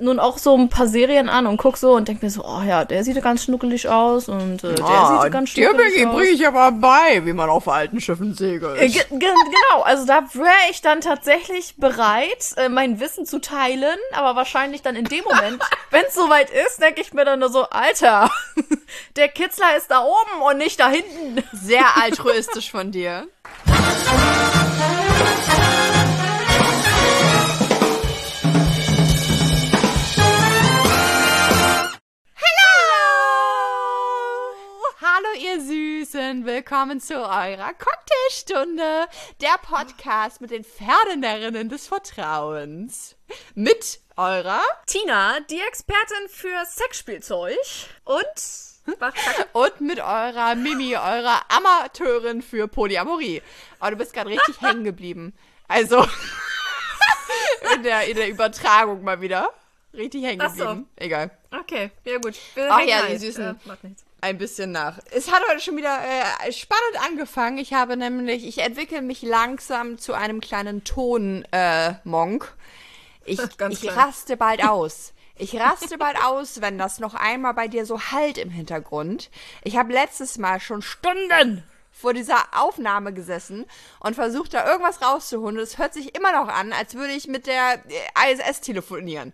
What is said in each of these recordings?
nun auch so ein paar Serien an und guck so und denk mir so, oh ja, der sieht ganz schnuckelig aus und äh, der Ah, sieht ganz dir schnuckelig aus. bringe ich aber bei, wie man auf alten Schiffen segelt. Äh, ge- ge- Genau, also da wäre ich dann tatsächlich bereit, äh, mein Wissen zu teilen, aber wahrscheinlich dann in dem Moment, wenn es soweit ist, denke ich mir dann nur so, Alter, der Kitzler ist da oben und nicht da hinten. Sehr altruistisch von dir. Süßen, willkommen zu eurer Cocktailstunde, der Podcast mit den Pferdenärrinnen des Vertrauens. Mit eurer Tina, die Expertin für Sexspielzeug und was und mit eurer Mimi, eurer Amateurin für Polyamorie. Aber du bist gerade richtig hängen geblieben. Also in der, in der Übertragung mal wieder. Richtig hängen Ach so. geblieben. Egal. Okay, ja gut. Wir Ach ja, halt. die Süßen. Äh, macht nichts. Ein bisschen nach. Es hat heute schon wieder äh, spannend angefangen. Ich habe nämlich, ich entwickle mich langsam zu einem kleinen Ton-Monk. Äh, Monk. ich ich raste bald aus. Ich raste bald aus, wenn das noch einmal bei dir so halt im Hintergrund. Ich habe letztes Mal schon Stunden vor dieser Aufnahme gesessen und versucht da irgendwas rauszuholen. Und es hört sich immer noch an, als würde ich mit der äh, ISS telefonieren.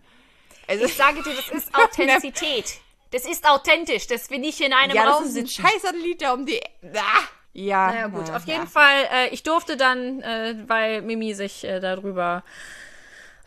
Also, Ich sage dir, das ist Authentizität. Das ist authentisch, dass wir nicht in einem ja, das Raum ist ein sitzen. scheiß Satellit, um die... Ah, ja. Naja gut, ja, auf jeden ja. Fall, äh, ich durfte dann, äh, weil Mimi sich äh, darüber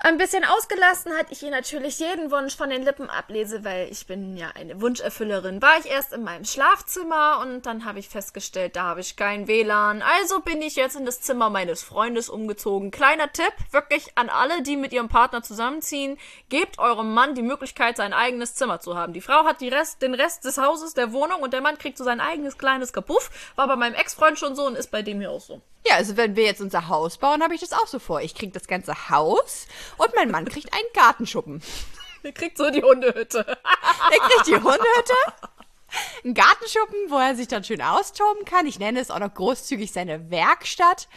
ein bisschen ausgelassen hat, ich ihr natürlich jeden Wunsch von den Lippen ablese, weil ich bin ja eine Wunscherfüllerin. War ich erst in meinem Schlafzimmer und dann habe ich festgestellt, da habe ich kein WLAN. Also bin ich jetzt in das Zimmer meines Freundes umgezogen. Kleiner Tipp, wirklich an alle, die mit ihrem Partner zusammenziehen, gebt eurem Mann die Möglichkeit, sein eigenes Zimmer zu haben. Die Frau hat Rest, den Rest des Hauses, der Wohnung und der Mann kriegt so sein eigenes kleines Kapuff. War bei meinem Ex-Freund schon so und ist bei dem hier auch so. Ja, also wenn wir jetzt unser Haus bauen, habe ich das auch so vor. Ich krieg das ganze Haus und mein Mann kriegt einen Gartenschuppen. Der kriegt so die Hundehütte. Er kriegt die Hundehütte, einen Gartenschuppen, wo er sich dann schön austoben kann. Ich nenne es auch noch großzügig seine Werkstatt.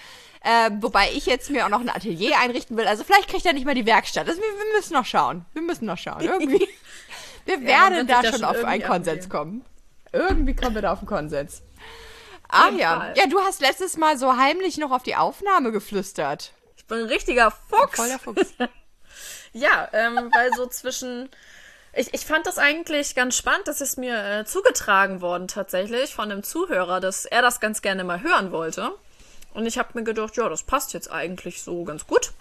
Äh, wobei ich jetzt mir auch noch ein Atelier einrichten will. Also vielleicht kriegt er nicht mal die Werkstatt. Also wir, wir müssen noch schauen. Wir müssen noch schauen. Irgendwie. Wir werden wird da schon auf einen Konsens abwählen. kommen. Irgendwie kommen wir da auf einen Konsens. Ah ja. Fall. Ja, du hast letztes Mal so heimlich noch auf die Aufnahme geflüstert. Ich bin ein richtiger Fuchs. Voll der Fuchs. Ja, ähm, weil so zwischen. Ich, ich fand das eigentlich ganz spannend, das ist mir äh, zugetragen worden tatsächlich von einem Zuhörer, dass er das ganz gerne mal hören wollte. Und ich habe mir gedacht, ja, das passt jetzt eigentlich so ganz gut.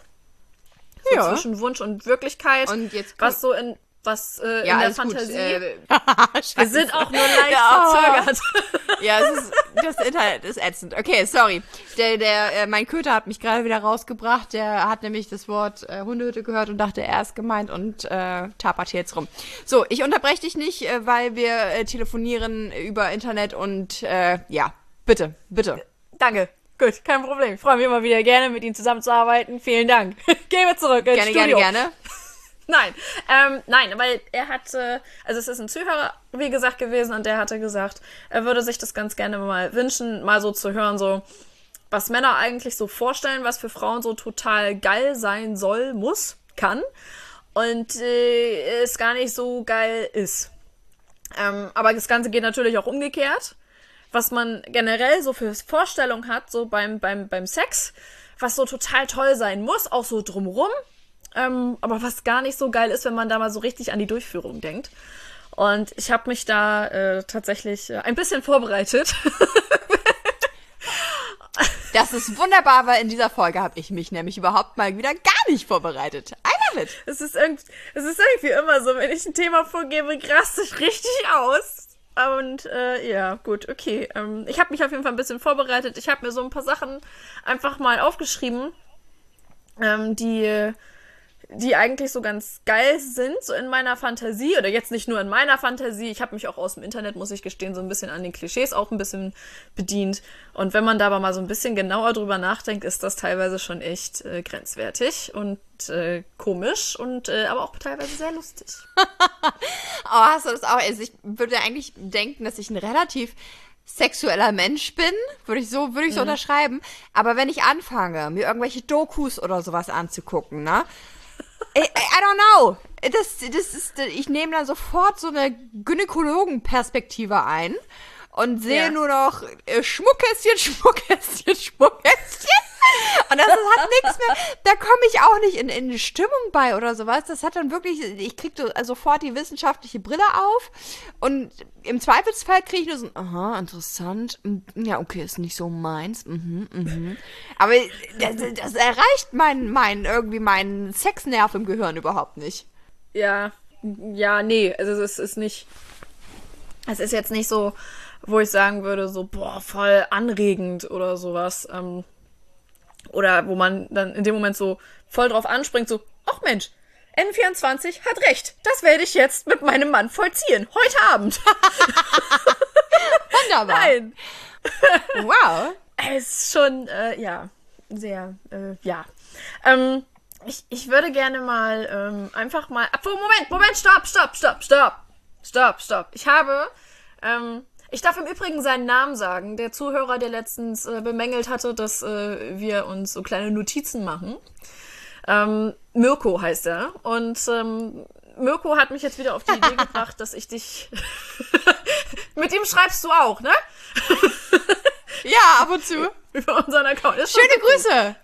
So Ja. zwischen Wunsch und Wirklichkeit. Und jetzt was so in was äh, Ja, in der gut. Fantasie. Äh, Wir sind auch nur leicht Ja. verzögert. Ja, es ist, das Internet ist ätzend. Okay, sorry. Der, der, äh, mein Köter hat mich gerade wieder rausgebracht. Der hat nämlich das Wort äh, Hundehütte gehört und dachte, er ist gemeint und äh, tapert hier jetzt rum. So, ich unterbreche dich nicht, äh, weil wir äh, telefonieren über Internet und äh, ja, bitte, bitte. Danke. Gut, kein Problem. Ich freue mich immer wieder gerne, mit Ihnen zusammenzuarbeiten. Vielen Dank. Gehen wir zurück ins Gerne, Studio. gerne, gerne. Nein, ähm, nein, weil er hatte, also es ist ein Zuhörer, wie gesagt, gewesen und der hatte gesagt, er würde sich das ganz gerne mal wünschen, mal so zu hören, so, was Männer eigentlich so vorstellen, was für Frauen so total geil sein soll, muss, kann und äh, es gar nicht so geil ist. Ähm, aber das Ganze geht natürlich auch umgekehrt, was man generell so für Vorstellungen hat, so beim, beim, beim Sex, was so total toll sein muss, auch so drumrum. Ähm, aber was gar nicht so geil ist, wenn man da mal so richtig an die Durchführung denkt. Und ich habe mich da äh, tatsächlich äh, ein bisschen vorbereitet. Das ist wunderbar, weil in dieser Folge habe ich mich nämlich überhaupt mal wieder gar nicht vorbereitet. I love it. es, ist irgend, es ist irgendwie immer so, wenn ich ein Thema vorgebe, raste ich richtig aus. Und äh, ja, gut, okay. Ähm, ich habe mich auf jeden Fall ein bisschen vorbereitet. Ich habe mir so ein paar Sachen einfach mal aufgeschrieben, ähm, die, die eigentlich so ganz geil sind, so in meiner Fantasie. Oder jetzt nicht nur in meiner Fantasie. Ich habe mich auch aus dem Internet, muss ich gestehen, so ein bisschen an den Klischees auch ein bisschen bedient. Und wenn man da aber mal so ein bisschen genauer drüber nachdenkt, ist das teilweise schon echt äh, grenzwertig und äh, komisch und äh, aber auch teilweise sehr lustig. Oh, hast du das auch? Also ich würde eigentlich denken, dass ich ein relativ sexueller Mensch bin, würde ich so, würde ich so unterschreiben. Aber wenn ich anfange, mir irgendwelche Dokus oder sowas anzugucken, ne? I, I don't know. Das, das ist, ich nehme dann sofort so eine Gynäkologenperspektive ein und sehe Ja. nur noch äh, Schmuckkästchen, Schmuckkästchen, Schmuckkästchen. Nichts mehr. Da komme ich auch nicht in, in eine Stimmung bei oder sowas. Das hat dann wirklich, ich kriege also sofort die wissenschaftliche Brille auf und im Zweifelsfall kriege ich nur so, ein, aha, interessant. Mm, Ja, okay, ist nicht so meins. Mhm, mhm. Aber das, das erreicht mein, mein, irgendwie meinen Sexnerv im Gehirn überhaupt nicht. Ja, ja, nee, also es ist nicht. Es ist jetzt nicht so, wo ich sagen würde, so, boah, voll anregend oder sowas. Ähm, oder wo man dann in dem Moment so voll drauf anspringt, so, ach Mensch, N24 hat recht. Das werde ich jetzt mit meinem Mann vollziehen. Heute Abend. Wunderbar. Nein. Wow. Es ist schon, äh, ja, sehr, äh, ja. Ähm, ich, ich würde gerne mal ähm, einfach mal. Obwohl, Moment, Moment, stopp, stopp, stopp, stopp. Stopp, stopp. Ich habe. Ähm, ich darf im Übrigen seinen Namen sagen. Der Zuhörer, der letztens äh, bemängelt hatte, dass äh, wir uns so kleine Notizen machen. Ähm, Mirko heißt er. Und ähm, Mirko hat mich jetzt wieder auf die Idee gebracht, dass ich dich. Mit ihm schreibst du auch, ne? Ja, ab und zu. Über unseren Account. Schon Schöne Grüße.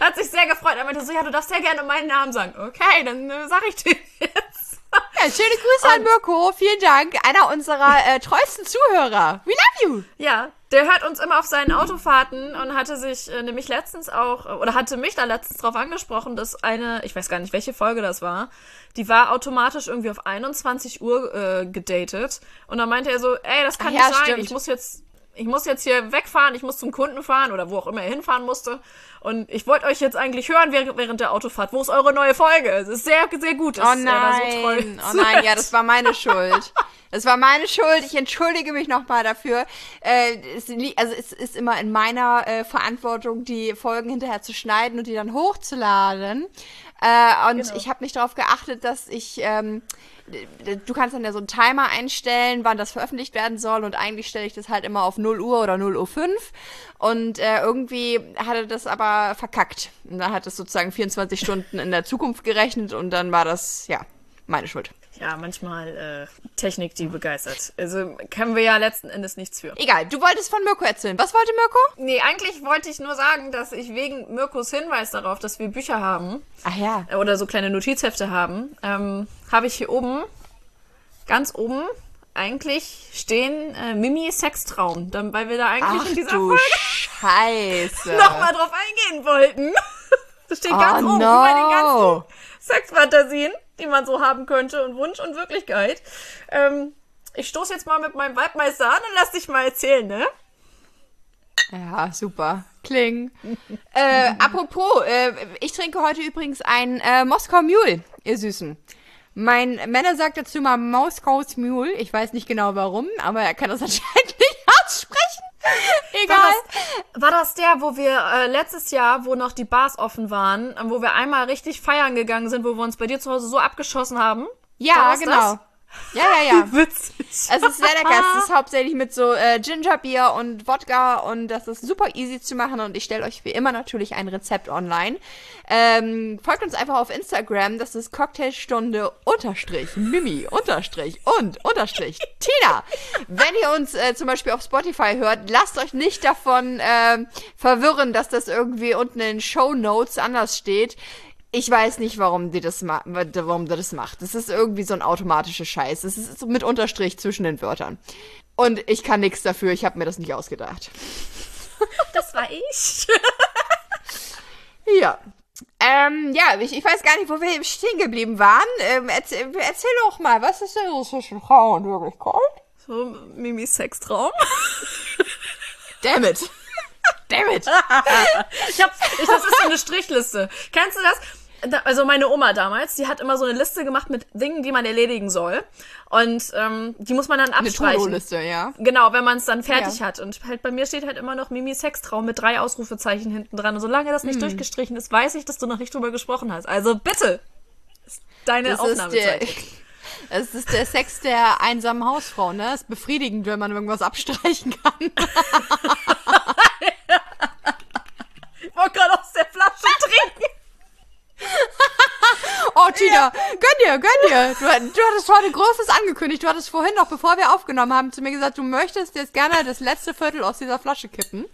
Hat sich sehr gefreut. Er meinte so, ja, du darfst sehr gerne meinen Namen sagen. Okay, dann äh, sag ich dir jetzt. Ja, schöne Grüße an Mirko. Vielen Dank. Einer unserer äh, treuesten Zuhörer. We love you. Ja, der hört uns immer auf seinen Autofahrten und hatte sich äh, nämlich letztens auch, äh, oder hatte mich da letztens drauf angesprochen, dass eine, ich weiß gar nicht, welche Folge das war, die war automatisch irgendwie auf 21 Uhr äh, gedatet. Und dann meinte er so, ey, das kann Ach nicht ja, sein. stimmt. Ich muss jetzt, ich muss jetzt hier wegfahren, ich muss zum Kunden fahren oder wo auch immer er hinfahren musste. Und ich wollte euch jetzt eigentlich hören während, der Autofahrt. Wo ist eure neue Folge? Es ist sehr, sehr gut. Oh da so nein. Oh nein, ja, das war meine Schuld. Das war meine Schuld. Ich entschuldige mich nochmal dafür. Äh, es, also es ist immer in meiner äh, Verantwortung, die Folgen hinterher zu schneiden und die dann hochzuladen. Äh, und Genau. ich habe nicht darauf geachtet, dass ich ähm, du kannst dann ja so einen Timer einstellen, wann das veröffentlicht werden soll und eigentlich stelle ich das halt immer auf 0 Uhr oder 0 Uhr 5 und äh, irgendwie hatte das aber verkackt. Und dann hat es sozusagen 24 Stunden in der Zukunft gerechnet und dann war das, ja, meine Schuld. Ja, manchmal äh, Technik, die begeistert. Also können wir ja letzten Endes nichts für. Egal, du wolltest von Mirko erzählen. Was wollte Mirko? Nee, eigentlich wollte ich nur sagen, dass ich wegen Mirkos Hinweis darauf, dass wir Bücher haben Ach ja. oder so kleine Notizhefte haben, ähm, habe ich hier oben, ganz oben, eigentlich stehen äh, Mimi Sextraum, dann, weil wir da eigentlich Ach in dieser Folge Scheiße. nochmal drauf eingehen wollten. Das steht ganz oh oben no. über den ganzen Sexfantasien, die man so haben könnte und Wunsch und Wirklichkeit. Ähm, ich stoße jetzt mal mit meinem Waldmeister an und lass dich mal erzählen, ne? Ja, super. Kling. äh, apropos, äh, ich trinke heute übrigens ein äh, Moskau Mule, ihr Süßen. Mein Männer sagt dazu mal Moskau's Mule. Ich weiß nicht genau warum, aber er kann das anscheinend nicht aussprechen. Egal. War das, war das der, wo wir äh, letztes Jahr, wo noch die Bars offen waren, wo wir einmal richtig feiern gegangen sind, wo wir uns bei dir zu Hause so abgeschossen haben? ja, War das genau. Ja, ja, ja. Witzig. Es ist lecker. Es ist hauptsächlich mit so äh, Gingerbier und Wodka und das ist super easy zu machen und ich stelle euch wie immer natürlich ein Rezept online. Ähm, folgt uns einfach auf Instagram, das ist Cocktailstunde unterstrich Mimi unterstrich und unterstrich Tina. Wenn ihr uns äh, zum Beispiel auf Spotify hört, lasst euch nicht davon ähm, verwirren, dass das irgendwie unten in den Show Notes anders steht. Ich weiß nicht, warum die das ma warum die das macht. Das ist irgendwie so ein automatischer Scheiß. Es ist so mit Unterstrich zwischen den Wörtern. Und ich kann nichts dafür, ich habe mir das nicht ausgedacht. Das war ich. Ja. Ähm, ja, ich, ich weiß gar nicht, wo wir stehen geblieben waren. Ähm, erzähl, erzähl doch mal, was ist denn so zwischen Frau und Wirklichkeit? So, Mimi Sextraum. Damn it. Damn it. Ich hab, ich, das ist so eine Strichliste. Kennst du das? Also meine Oma damals, die hat immer so eine Liste gemacht mit Dingen, die man erledigen soll. Und ähm, die muss man dann Eine abstreichen. To-Do-Liste, ja. Genau, wenn man es dann fertig Ja. hat. Und halt bei mir steht halt immer noch Mimi Sextraum mit drei Ausrufezeichen hinten dran. Und solange das nicht Hm. durchgestrichen ist, weiß ich, dass du noch nicht drüber gesprochen hast. Also bitte. Deine Das Aufnahmezeit. das ist der Sex der einsamen Hausfrau, ne? Ist befriedigend, wenn man irgendwas abstreichen kann. Ich wollte gerade aus der Flasche trinken. Tina. Gönn dir, gönn dir. Du, du hattest heute Großes angekündigt. Du hattest vorhin noch, bevor wir aufgenommen haben, zu mir gesagt, du möchtest jetzt gerne das letzte Viertel aus dieser Flasche kippen.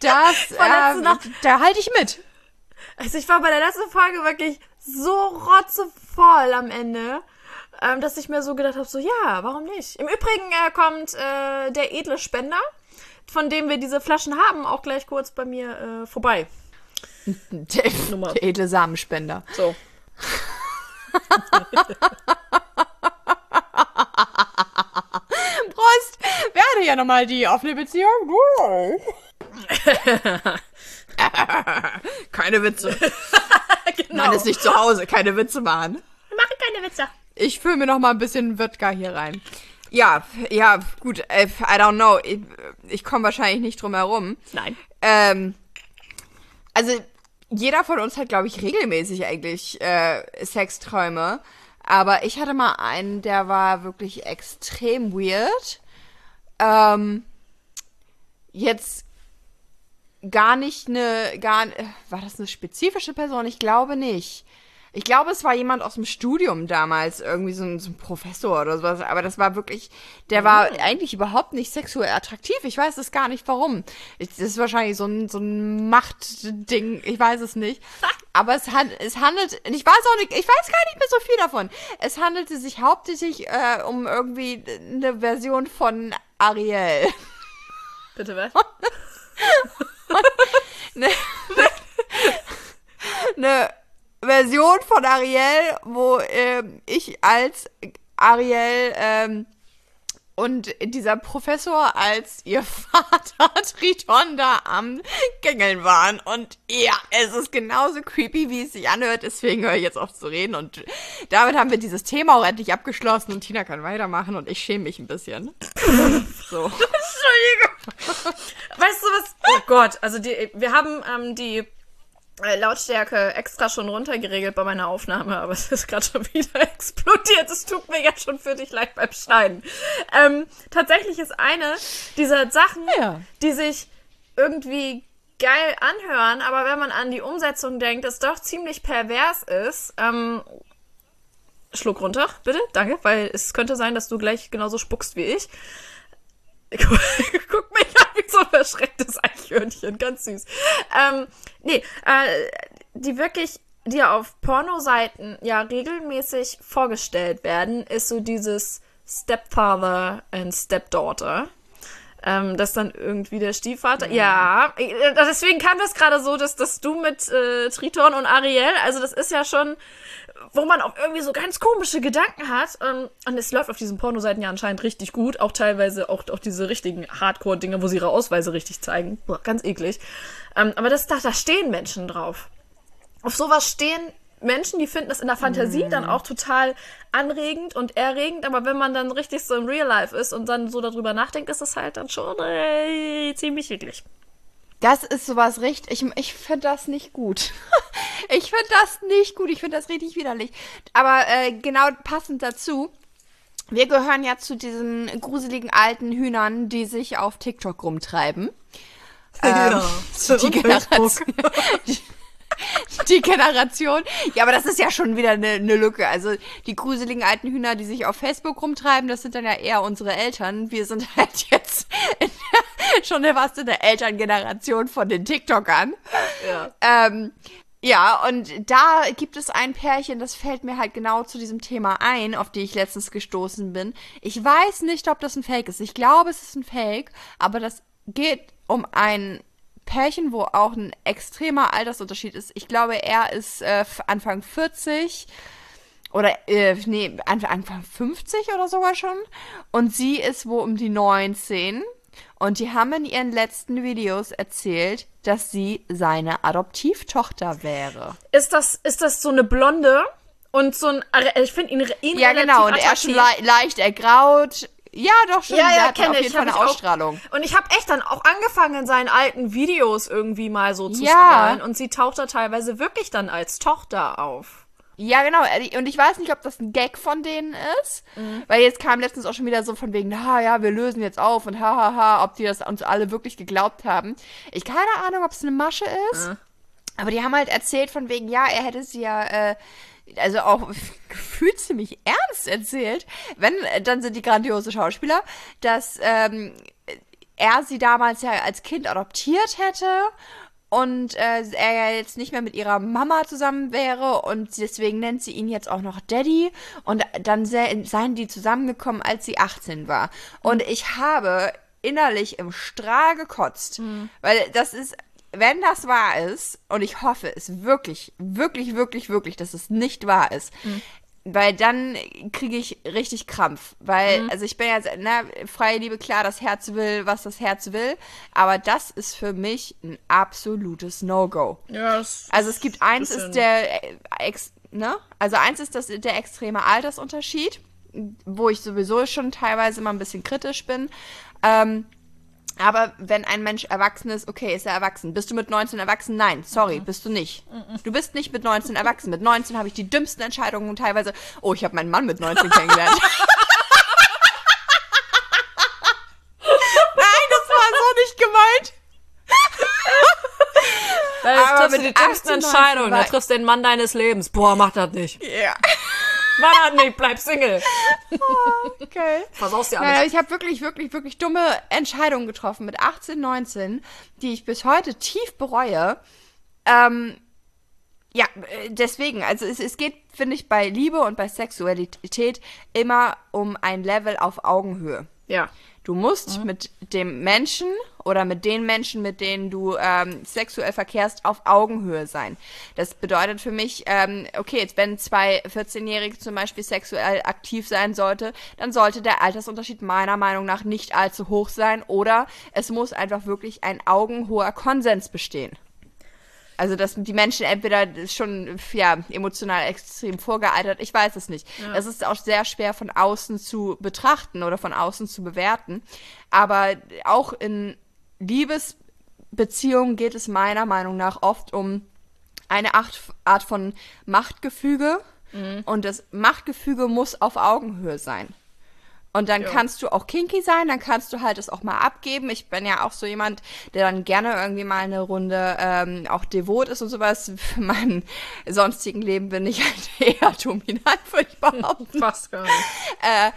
Das, ähm, da halte ich mit. Also ich war bei der letzten Folge wirklich so rotzevoll am Ende, ähm, dass ich mir so gedacht habe, so ja, warum nicht? Im Übrigen äh, kommt äh, der edle Spender, von dem wir diese Flaschen haben, auch gleich kurz bei mir äh, vorbei. Der, Nummer. der edle Samenspender. So. Prost! Wer hatte ja nochmal die offene Beziehung? keine Witze. genau. Man ist nicht zu Hause, keine Witze machen. Wir machen keine Witze. Ich fülle mir noch mal ein bisschen Wodka hier rein. Ja, ja, gut, äh, I don't know. Ich, ich komme wahrscheinlich nicht drum herum. Nein. Ähm, also, jeder von uns hat, glaube ich, regelmäßig eigentlich äh, Sexträume. Aber ich hatte mal einen, der war wirklich extrem weird. Ähm, jetzt gar nicht eine, gar, äh, war das eine spezifische Person? Ich glaube nicht. Ich glaube, es war jemand aus dem Studium damals, irgendwie so ein, so ein Professor oder sowas, aber das war wirklich, der war eigentlich überhaupt nicht sexuell attraktiv. Ich weiß es gar nicht warum. Ich, das ist wahrscheinlich so ein, so ein Machtding, ich weiß es nicht. Aber es, hat, es handelt, ich weiß auch nicht, ich weiß gar nicht mehr so viel davon. Es handelte sich hauptsächlich äh, um irgendwie eine Version von Ariel. Bitte was? eine Version von Ariel, wo ähm, ich als Ariel ähm, und dieser Professor als ihr Vater Triton da am Gängeln waren. Und ja, es ist genauso creepy, wie es sich anhört. Deswegen höre ich jetzt auf zu reden. Und damit haben wir dieses Thema auch endlich abgeschlossen. Und Tina kann weitermachen. Und ich schäme mich ein bisschen. So. Entschuldigung. Weißt du was? Oh Gott, also die, wir haben ähm, die äh, Lautstärke extra schon runtergeregelt bei meiner Aufnahme, aber es ist gerade schon wieder explodiert. Es tut mir jetzt schon für dich leid beim Schneiden. Ähm, tatsächlich ist eine dieser Sachen, Ja. die sich irgendwie geil anhören, aber wenn man an die Umsetzung denkt, es doch ziemlich pervers ist. Ähm, Schluck runter, bitte, danke, weil es könnte sein, dass du gleich genauso spuckst wie ich. Guck, mich an wie so ein verschrecktes Eichhörnchen, ganz süß. Ähm, nee, äh, die wirklich, die auf Pornoseiten ja regelmäßig vorgestellt werden, ist so dieses Stepfather and Stepdaughter. Ähm, dass dann irgendwie der Stiefvater. Ja, äh, deswegen kam das gerade so, dass, dass du mit äh, Triton und Ariel, also das ist ja schon, wo man auch irgendwie so ganz komische Gedanken hat. Ähm, und es läuft auf diesen Pornoseiten ja anscheinend richtig gut. Auch teilweise auch, auch diese richtigen Hardcore-Dinge, wo sie ihre Ausweise richtig zeigen. Boah, ganz eklig. Ähm, aber das, da, da stehen Menschen drauf. Auf sowas stehen Menschen, die finden das in der Fantasie dann auch total anregend und erregend, aber wenn man dann richtig so im Real Life ist und dann so darüber nachdenkt, ist es halt dann schon äh, ziemlich eklig. Das ist sowas richtig. Ich, ich finde das nicht gut. ich finde das nicht gut. Ich finde das richtig widerlich. Aber äh, genau passend dazu. Wir gehören ja zu diesen gruseligen alten Hühnern, die sich auf TikTok rumtreiben. Ähm, die Generation. Die Generation. Ja, aber das ist ja schon wieder eine, eine Lücke. Also die gruseligen alten Hühner, die sich auf Facebook rumtreiben, das sind dann ja eher unsere Eltern. Wir sind halt jetzt in der, schon fast in der Elterngeneration von den TikTokern. Ja. Ähm, ja, und da gibt es ein Pärchen, das fällt mir halt genau zu diesem Thema ein, auf die ich letztens gestoßen bin. Ich weiß nicht, ob das ein Fake ist. Ich glaube, es ist ein Fake, aber das geht um ein Pärchen, wo auch ein extremer Altersunterschied ist. Ich glaube, er ist äh, Anfang 40 oder äh, nee, Anfang, Anfang 50 oder sogar schon. Und sie ist wo um die 19. Und die haben in ihren letzten Videos erzählt, dass sie seine Adoptivtochter wäre. Ist das, ist das so eine Blonde und so ein, ich finde ihn, ihn Ja, genau. Und er ist le leicht ergraut. Ja, doch schon. Ja, ja, kenne auf ich. jeden Fall eine ich auch. Ausstrahlung. Und ich habe echt dann auch angefangen, in seinen alten Videos irgendwie mal so zu Ja. scrollen. Und sie taucht da teilweise wirklich dann als Tochter auf. Ja, genau. Und ich weiß nicht, ob das ein Gag von denen ist. Weil jetzt kam letztens auch schon wieder so von wegen, na ja, wir lösen jetzt auf und hahaha, ha, ha, ob die das uns alle wirklich geglaubt haben. Ich keine Ahnung, ob es eine Masche ist. Aber die haben halt erzählt von wegen, ja, er hätte sie ja äh, also auch gefühlt ziemlich ernst erzählt, wenn, dann sind die grandiose Schauspieler, dass ähm, er sie damals ja als Kind adoptiert hätte und äh, er ja jetzt nicht mehr mit ihrer Mama zusammen wäre und deswegen nennt sie ihn jetzt auch noch Daddy und dann seien die zusammengekommen, als sie 18 war. Und ich habe innerlich im Strahl gekotzt, mhm. weil das ist wenn das wahr ist, und ich hoffe es wirklich, wirklich, wirklich, wirklich, dass es nicht wahr ist, mhm. Weil dann kriege ich richtig Krampf. Weil, mhm. also ich bin ja, na, freie Liebe, klar, das Herz will, was das Herz will. Aber das ist für mich ein absolutes No-Go. Ja, das Also es gibt eins ist der, äh, ex, ne? Also eins ist das, der extreme Altersunterschied, wo ich sowieso schon teilweise mal ein bisschen kritisch bin. Ähm, aber wenn ein Mensch erwachsen ist, okay, ist er erwachsen. Bist du mit 19 erwachsen? Nein, sorry, mhm. bist du nicht. Mhm. Du bist nicht mit 19 erwachsen. Mit 19 habe ich die dümmsten Entscheidungen und teilweise, oh, ich habe meinen Mann mit 19 kennengelernt. Nein, das war so nicht gemeint. Da Aber mit die dümmsten Entscheidungen. Da triffst du den Mann deines Lebens. Boah, mach das nicht. Ja. Yeah. Mann, nicht, bleib Single. Oh, okay. Versaust dir alles. Naja, ich habe wirklich, wirklich, wirklich dumme Entscheidungen getroffen mit 18, 19, die ich bis heute tief bereue. Ähm, ja, äh, deswegen, also es, es geht, finde ich, bei Liebe und bei Sexualität immer um ein Level auf Augenhöhe. Ja. Du musst mhm. mit dem Menschen oder mit den Menschen, mit denen du ähm, sexuell verkehrst, auf Augenhöhe sein. Das bedeutet für mich, ähm, okay, jetzt wenn zwei 14-Jährige zum Beispiel sexuell aktiv sein sollte, dann sollte der Altersunterschied meiner Meinung nach nicht allzu hoch sein oder es muss einfach wirklich ein augenhoher Konsens bestehen. Also, dass die Menschen entweder schon ja, emotional extrem vorgealtert, ich weiß es nicht. Ja. Das ist auch sehr schwer von außen zu betrachten oder von außen zu bewerten. Aber auch in Liebesbeziehungen geht es meiner Meinung nach oft um eine Art von Machtgefüge. Mhm. Und das Machtgefüge muss auf Augenhöhe sein. Und dann ja. kannst du auch kinky sein, dann kannst du halt es auch mal abgeben. Ich bin ja auch so jemand, der dann gerne irgendwie mal eine Runde ähm, auch devot ist und sowas. Für meinen sonstigen Leben bin ich halt eher dominant, würde ich behaupten. Fast gar nicht. Äh,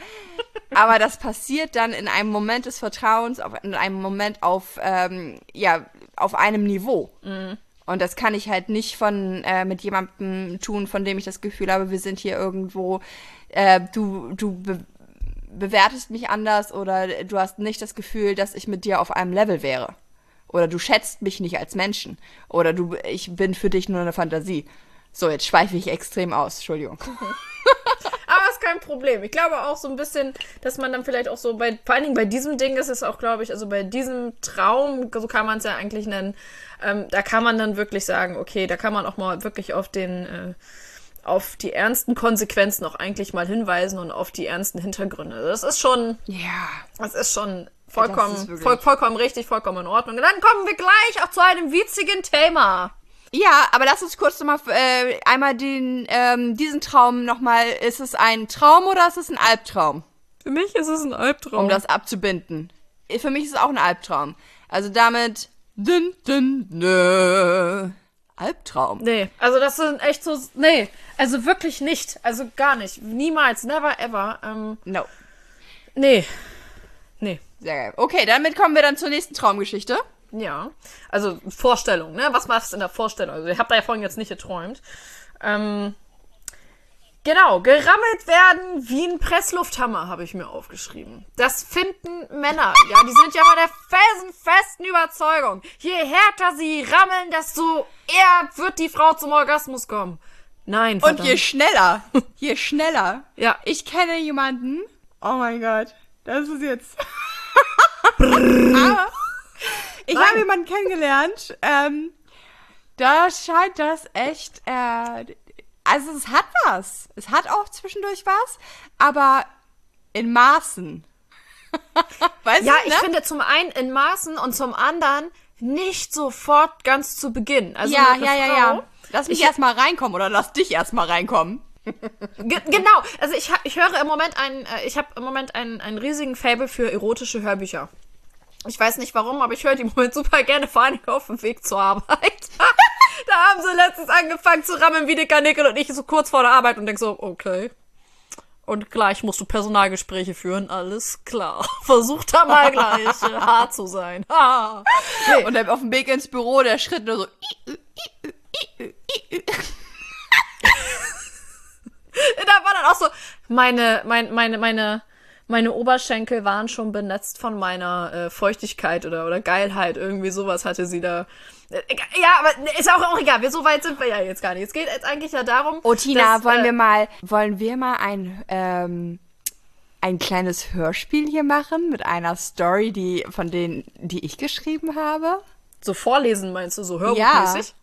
aber das passiert dann in einem Moment des Vertrauens, auf, in einem Moment auf, ähm, ja, auf einem Niveau. Mhm. Und das kann ich halt nicht von äh, mit jemandem tun, von dem ich das Gefühl habe, wir sind hier irgendwo, äh, du, du bewertest mich anders oder du hast nicht das Gefühl, dass ich mit dir auf einem Level wäre. Oder du schätzt mich nicht als Menschen. Oder du, ich bin für dich nur eine Fantasie. So, jetzt schweife ich extrem aus. Entschuldigung. Aber ist kein Problem. Ich glaube auch so ein bisschen, dass man dann vielleicht auch so bei, vor allen Dingen bei diesem Ding ist es auch, glaube ich, also bei diesem Traum, so kann man es ja eigentlich nennen, ähm, da kann man dann wirklich sagen, okay, da kann man auch mal wirklich auf den, äh, auf die ernsten Konsequenzen auch eigentlich mal hinweisen und auf die ernsten Hintergründe. Das ist schon, ja, das ist schon vollkommen, voll, vollkommen richtig, vollkommen in Ordnung. Und dann kommen wir gleich auch zu einem witzigen Thema. Ja, aber lass uns kurz nochmal äh, einmal den, ähm, diesen Traum nochmal. Ist es ein Traum oder ist es ein Albtraum? Für mich ist es ein Albtraum. Um das abzubinden. Für mich ist es auch ein Albtraum. Also damit. Dün, dün, dün. Albtraum. Nee, also das sind echt so. Nee, also wirklich nicht. Also gar nicht. Niemals, never ever. Ähm, no. Nee. Nee. Sehr geil. Okay, damit kommen wir dann zur nächsten Traumgeschichte. Ja. Also Vorstellung, ne? Was machst du in der Vorstellung? Also, ich habe da ja vorhin jetzt nicht geträumt. Ähm, Genau, gerammelt werden wie ein Presslufthammer, habe ich mir aufgeschrieben. Das finden Männer, ja, die sind ja bei der felsenfesten Überzeugung. Je härter sie rammeln, desto eher wird die Frau zum Orgasmus kommen. Nein, verdammt. Und je schneller, je schneller. ja. Ich kenne jemanden, oh mein Gott, das ist jetzt... Aber ich habe jemanden kennengelernt, ähm, da scheint das echt... Äh, also es hat was. Es hat auch zwischendurch was, aber in Maßen. weißt ja, du, ne? ich finde zum einen in Maßen und zum anderen nicht sofort ganz zu Beginn. Also ja, ja, ja, ja. Lass mich erstmal reinkommen oder lass dich erstmal reinkommen. genau, also ich, ich höre im Moment einen, äh, ich habe im Moment einen, einen riesigen Fable für erotische Hörbücher. Ich weiß nicht warum, aber ich höre die im Moment super gerne, vor allem auf dem Weg zur Arbeit. da haben sie letztens angefangen zu rammen wie dicker Nickel und ich so kurz vor der Arbeit und denk so, okay. Und gleich musst du Personalgespräche führen, alles klar. Versuch da mal gleich äh, hart zu sein. Ha. Nee. Und dann auf dem Weg ins Büro, der Schritt nur so. da war dann auch so, meine, mein, meine, meine, meine Oberschenkel waren schon benetzt von meiner äh, Feuchtigkeit oder, oder Geilheit. Irgendwie sowas hatte sie da. Ja, aber ist auch, auch egal. Wir, so weit sind wir ja jetzt gar nicht. Es geht jetzt eigentlich ja darum. Oh, Tina, dass, wollen äh, wir mal, wollen wir mal ein, ähm, ein kleines Hörspiel hier machen mit einer Story, die, von denen, die ich geschrieben habe? So vorlesen meinst du, so Ja. hörbuchmäßig?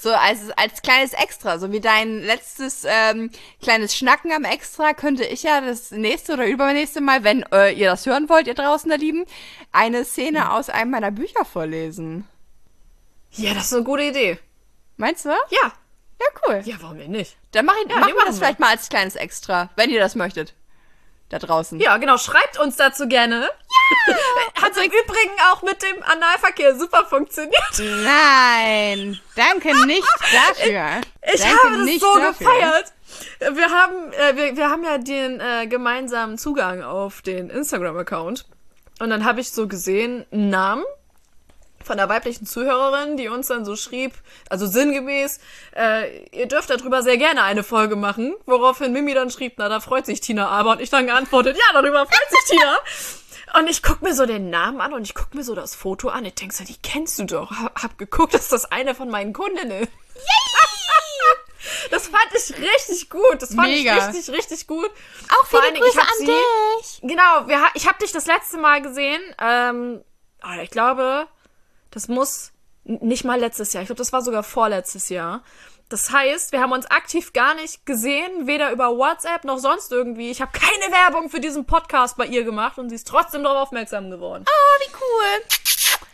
So als, als kleines Extra, so wie dein letztes ähm, kleines Schnacken am Extra, könnte ich ja das nächste oder übernächste Mal, wenn äh, ihr das hören wollt, ihr draußen, ihr Lieben, eine Szene aus einem meiner Bücher vorlesen. Ja, das ist eine gute Idee. Meinst du? Ja. Ja, cool. Ja, warum denn nicht? Dann mach ich, Ja, machen wir das wir. vielleicht mal als kleines Extra, wenn ihr das möchtet. Da draußen. Ja, genau. Schreibt uns dazu gerne. Ja! Hat im Übrigen auch mit dem Analverkehr super funktioniert. Nein, danke nicht dafür. Ich danke habe das so dafür. gefeiert. Wir haben, äh, wir, wir haben ja den äh, gemeinsamen Zugang auf den Instagram-Account. Und dann habe ich so gesehen, Namen von der weiblichen Zuhörerin, die uns dann so schrieb, also sinngemäß, äh, ihr dürft darüber sehr gerne eine Folge machen, woraufhin Mimi dann schrieb, na, da freut sich Tina aber. Und ich dann geantwortet, ja, darüber freut sich Tina. Und ich guck mir so den Namen an und ich guck mir so das Foto an. Ich denk so, die kennst du doch. Hab, hab geguckt, das ist das eine von meinen Kundinnen. Das fand ich richtig gut. Das fand Mega. ich richtig, richtig gut. Auch Vor viele allen Dingen, ich Grüße an sie- dich. Genau, wir, ich habe dich das letzte Mal gesehen. Ähm, oh, ich glaube, das muss nicht mal letztes Jahr. Ich glaube, das war sogar vorletztes Jahr. Das heißt, wir haben uns aktiv gar nicht gesehen, weder über WhatsApp noch sonst irgendwie. Ich habe keine Werbung für diesen Podcast bei ihr gemacht und sie ist trotzdem darauf aufmerksam geworden. Oh, wie cool.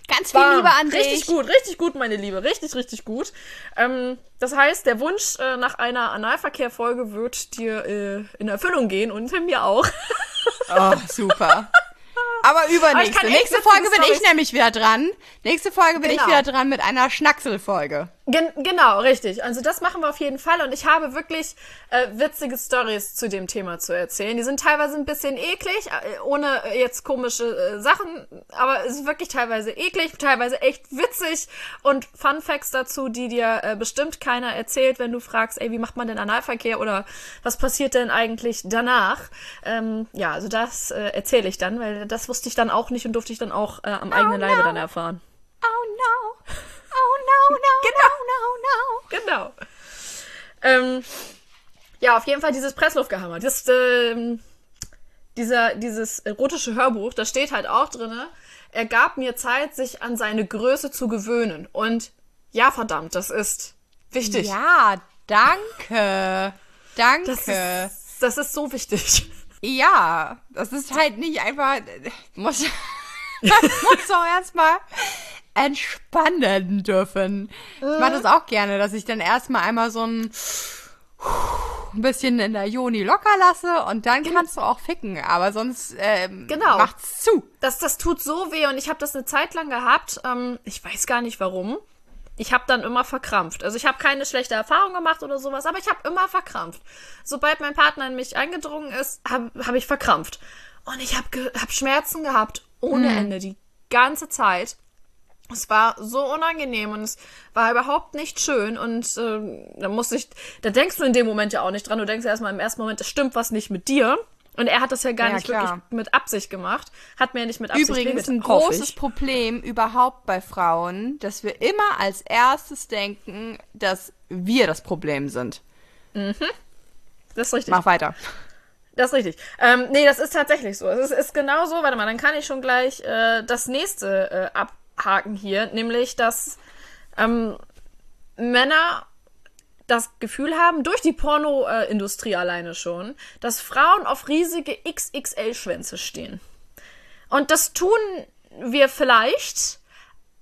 Ganz viel Bam. Liebe an dich. Richtig gut, richtig gut, meine Liebe. Richtig, richtig gut. Ähm, das heißt, der Wunsch äh, nach einer Analverkehr-Folge wird dir äh, in Erfüllung gehen und mir auch. Oh, super. Aber übernächste. echt Nächste Folge bin ich Storys- nämlich wieder dran. Nächste Folge bin ich Genau. wieder dran mit einer Schnackselfolge. Gen genau, richtig. Also das machen wir auf jeden Fall. Und ich habe wirklich äh, witzige Stories zu dem Thema zu erzählen. Die sind teilweise ein bisschen eklig, äh, ohne äh, jetzt komische äh, Sachen, aber es ist wirklich teilweise eklig, teilweise echt witzig. Und Fun Facts dazu, die dir äh, bestimmt keiner erzählt, wenn du fragst, ey, wie macht man denn Analverkehr oder was passiert denn eigentlich danach? Ähm, ja, also das äh, erzähle ich dann, weil das wusste ich dann auch nicht und durfte ich dann auch äh, am eigenen Leibe dann erfahren. Oh no. Oh no, no, Genau. Genau. Ähm, ja, auf jeden Fall dieses Pressluftgehammer. Das, ähm, dieser, dieses erotische Hörbuch, da steht halt auch drinne, er gab mir Zeit, sich an seine Größe zu gewöhnen. Und ja, verdammt, das ist wichtig. Ja, danke. Danke. Das ist, das ist so wichtig. Ja, das ist halt nicht einfach. Muss, das muss auch erstmal entspannen dürfen. Ich mache das auch gerne, dass ich dann erstmal einmal so ein, ein bisschen in der Joni locker lasse und dann kannst du auch ficken. Aber sonst ähm, Genau. macht's zu. Das, das tut so weh und ich habe das eine Zeit lang gehabt. Ähm, ich weiß gar nicht warum. Ich habe dann immer verkrampft. Also ich habe keine schlechte Erfahrung gemacht oder sowas, aber ich habe immer verkrampft. Sobald mein Partner in mich eingedrungen ist, habe hab ich verkrampft. Und ich habe hab Schmerzen gehabt ohne Ende die ganze Zeit. Es war so unangenehm und es war überhaupt nicht schön und ähm, da musste ich, da denkst du in dem Moment ja auch nicht dran. Du denkst erstmal im ersten Moment, es stimmt was nicht mit dir. Und er hat das ja gar Ja, nicht klar. wirklich mit Absicht gemacht. Hat mir ja nicht mit Absicht Übrigens ein großes ich. Problem überhaupt bei Frauen, dass wir immer als erstes denken, dass wir das Problem sind. Das ist richtig. Mach weiter. Das ist richtig. Ähm, nee, das ist tatsächlich so. Es ist, ist genau so. Warte mal, dann kann ich schon gleich äh, das nächste äh, abhaken hier. Nämlich, dass ähm, Männer das Gefühl haben, durch die Pornoindustrie alleine schon, dass Frauen auf riesige XXL-Schwänze stehen. Und das tun wir vielleicht,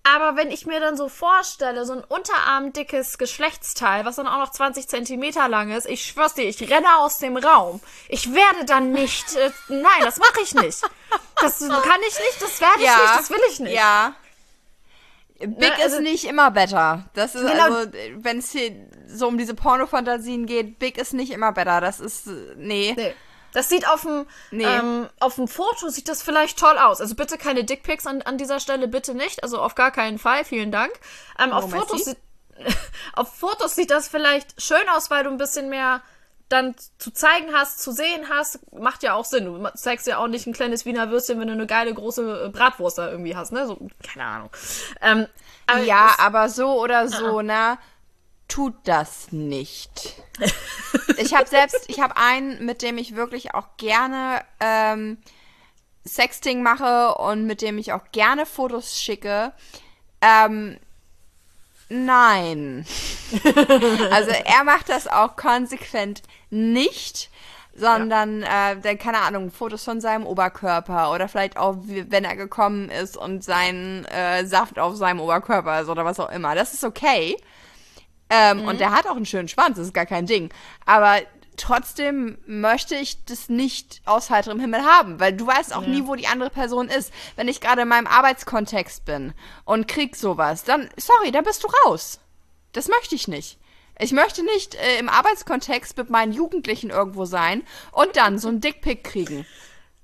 aber wenn ich mir dann so vorstelle, so ein unterarmdickes Geschlechtsteil, was dann auch noch 20 Zentimeter lang ist, ich schwör's dir, ich renne aus dem Raum. Ich werde dann nicht, äh, nein, das mache ich nicht. Das kann ich nicht, das werde ich nicht, das will ich nicht. Ja. Big Ne, also- ist nicht immer better. Das ist Genau. also, wenn es hier so um diese Pornofantasien geht, Big ist nicht immer better. Das ist, nee. Nee. Das sieht auf dem, Nee. ähm, auf dem Foto sieht das vielleicht toll aus. Also bitte keine Dickpics an, an dieser Stelle, bitte nicht. Also auf gar keinen Fall, vielen Dank. Ähm, auf, Oh, merci. Fotos sieht, auf Fotos sieht das vielleicht schön aus, weil du ein bisschen mehr dann zu zeigen hast, zu sehen hast. Macht ja auch Sinn. Du zeigst ja auch nicht ein kleines Wiener Würstchen, wenn du eine geile große äh, Bratwurst da irgendwie hast, ne? So, keine Ahnung. Ähm, aber Ja, es- aber so oder so, na, tut das nicht. ich habe selbst, ich habe einen, mit dem ich wirklich auch gerne ähm, Sexting mache und mit dem ich auch gerne Fotos schicke. Ähm, nein. also er macht das auch konsequent nicht. Sondern, äh, dann, keine Ahnung, Fotos von seinem Oberkörper oder vielleicht auch, wenn er gekommen ist und sein äh, Saft auf seinem Oberkörper ist oder was auch immer. Das ist okay. Ähm, Und der hat auch einen schönen Schwanz, das ist gar kein Ding. Aber trotzdem möchte ich das nicht aus heiterem Himmel haben, weil du weißt auch nie, wo die andere Person ist. Wenn ich gerade in meinem Arbeitskontext bin und krieg sowas, dann, sorry, da bist du raus. Das möchte ich nicht. Ich möchte nicht äh, im Arbeitskontext mit meinen Jugendlichen irgendwo sein und dann so ein Dickpick kriegen.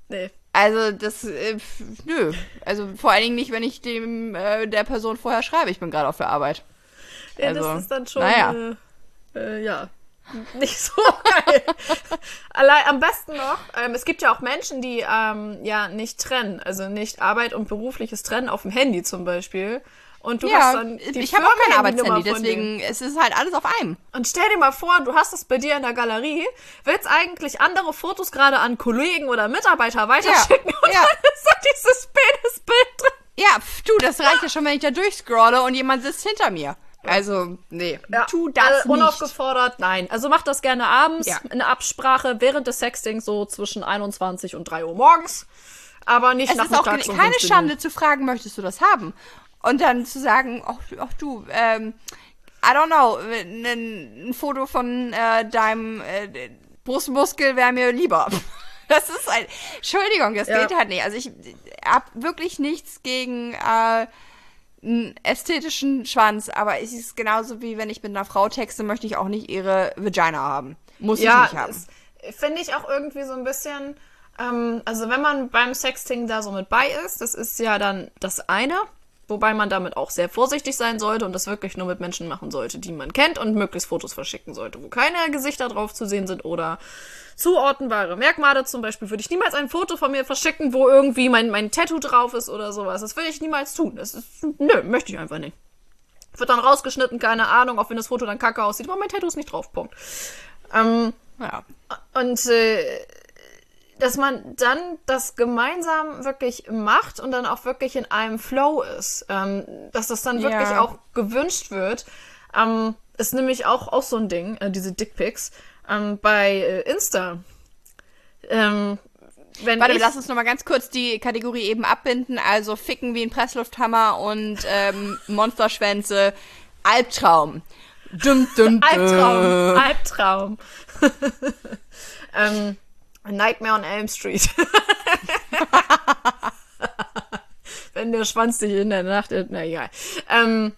nee. Also das, äh, nö. Also vor allen Dingen nicht, wenn ich dem äh, der Person vorher schreibe, ich bin gerade auf der Arbeit. Ja, Also, das ist dann schon, naja. äh, äh, ja, nicht so geil. Allein am besten noch, ähm, es gibt ja auch Menschen, die ähm, ja nicht trennen, also nicht Arbeit und berufliches trennen auf dem Handy zum Beispiel. Und du hast Ja, dann die ich habe auch kein Arbeitshandy, deswegen es ist halt alles auf einem. Und stell dir mal vor, du hast es bei dir in der Galerie, willst eigentlich andere Fotos gerade an Kollegen oder Mitarbeiter weiterschicken und ja. dann ist da dieses Penisbild drin. Ja, pf, du, das reicht ja schon, wenn ich da durchscrolle und jemand sitzt hinter mir. Also, nee, tu das nicht. Unaufgefordert, nein. Also mach das gerne abends Ja. in Absprache während des Sextings so zwischen 21 und 3 Uhr morgens. Aber nicht Es ist auch nachmittags keine um 15 Uhr. Schande zu fragen, möchtest du das haben? Und dann zu sagen, ach, ach du, ähm, I don't know, ein, ein Foto von äh, deinem äh, Brustmuskel wäre mir lieber. Das ist ein, Entschuldigung, das Ja. geht halt nicht. Also ich hab wirklich nichts gegen äh, einen ästhetischen Schwanz, aber es ist genauso wie wenn ich mit einer Frau texte, möchte ich auch nicht ihre Vagina haben. Muss Ja, ich nicht haben. finde ich auch irgendwie so ein bisschen, ähm, also wenn man beim Sexting da so mit bei ist, das ist ja dann das eine, wobei man damit auch sehr vorsichtig sein sollte und das wirklich nur mit Menschen machen sollte, die man kennt und möglichst Fotos verschicken sollte, wo keine Gesichter drauf zu sehen sind oder zuordnenbare Merkmale. Zum Beispiel würde ich niemals ein Foto von mir verschicken, wo irgendwie mein, mein Tattoo drauf ist oder sowas. Das würde ich niemals tun. Das ist, nö, möchte ich einfach nicht. Wird dann rausgeschnitten, keine Ahnung, auch wenn das Foto dann kacke aussieht, aber mein Tattoo ist nicht drauf, Punkt. Ähm, Ja. und äh, dass man dann das gemeinsam wirklich macht und dann auch wirklich in einem Flow ist. Ähm, dass das dann wirklich Ja. auch gewünscht wird. Ähm, ist nämlich auch, auch so ein Ding, äh, diese Dickpics. Ähm, bei äh, Insta. Ähm, wenn Warte, ich, lass uns noch mal ganz kurz die Kategorie eben abbinden. Also Ficken wie ein Presslufthammer und ähm, Monsterschwänze. Albtraum. Dum, dum, dum. Albtraum, Albtraum. ähm, A Nightmare on Elm Street. Wenn der Schwanz dich in der Nacht, na egal. Ähm,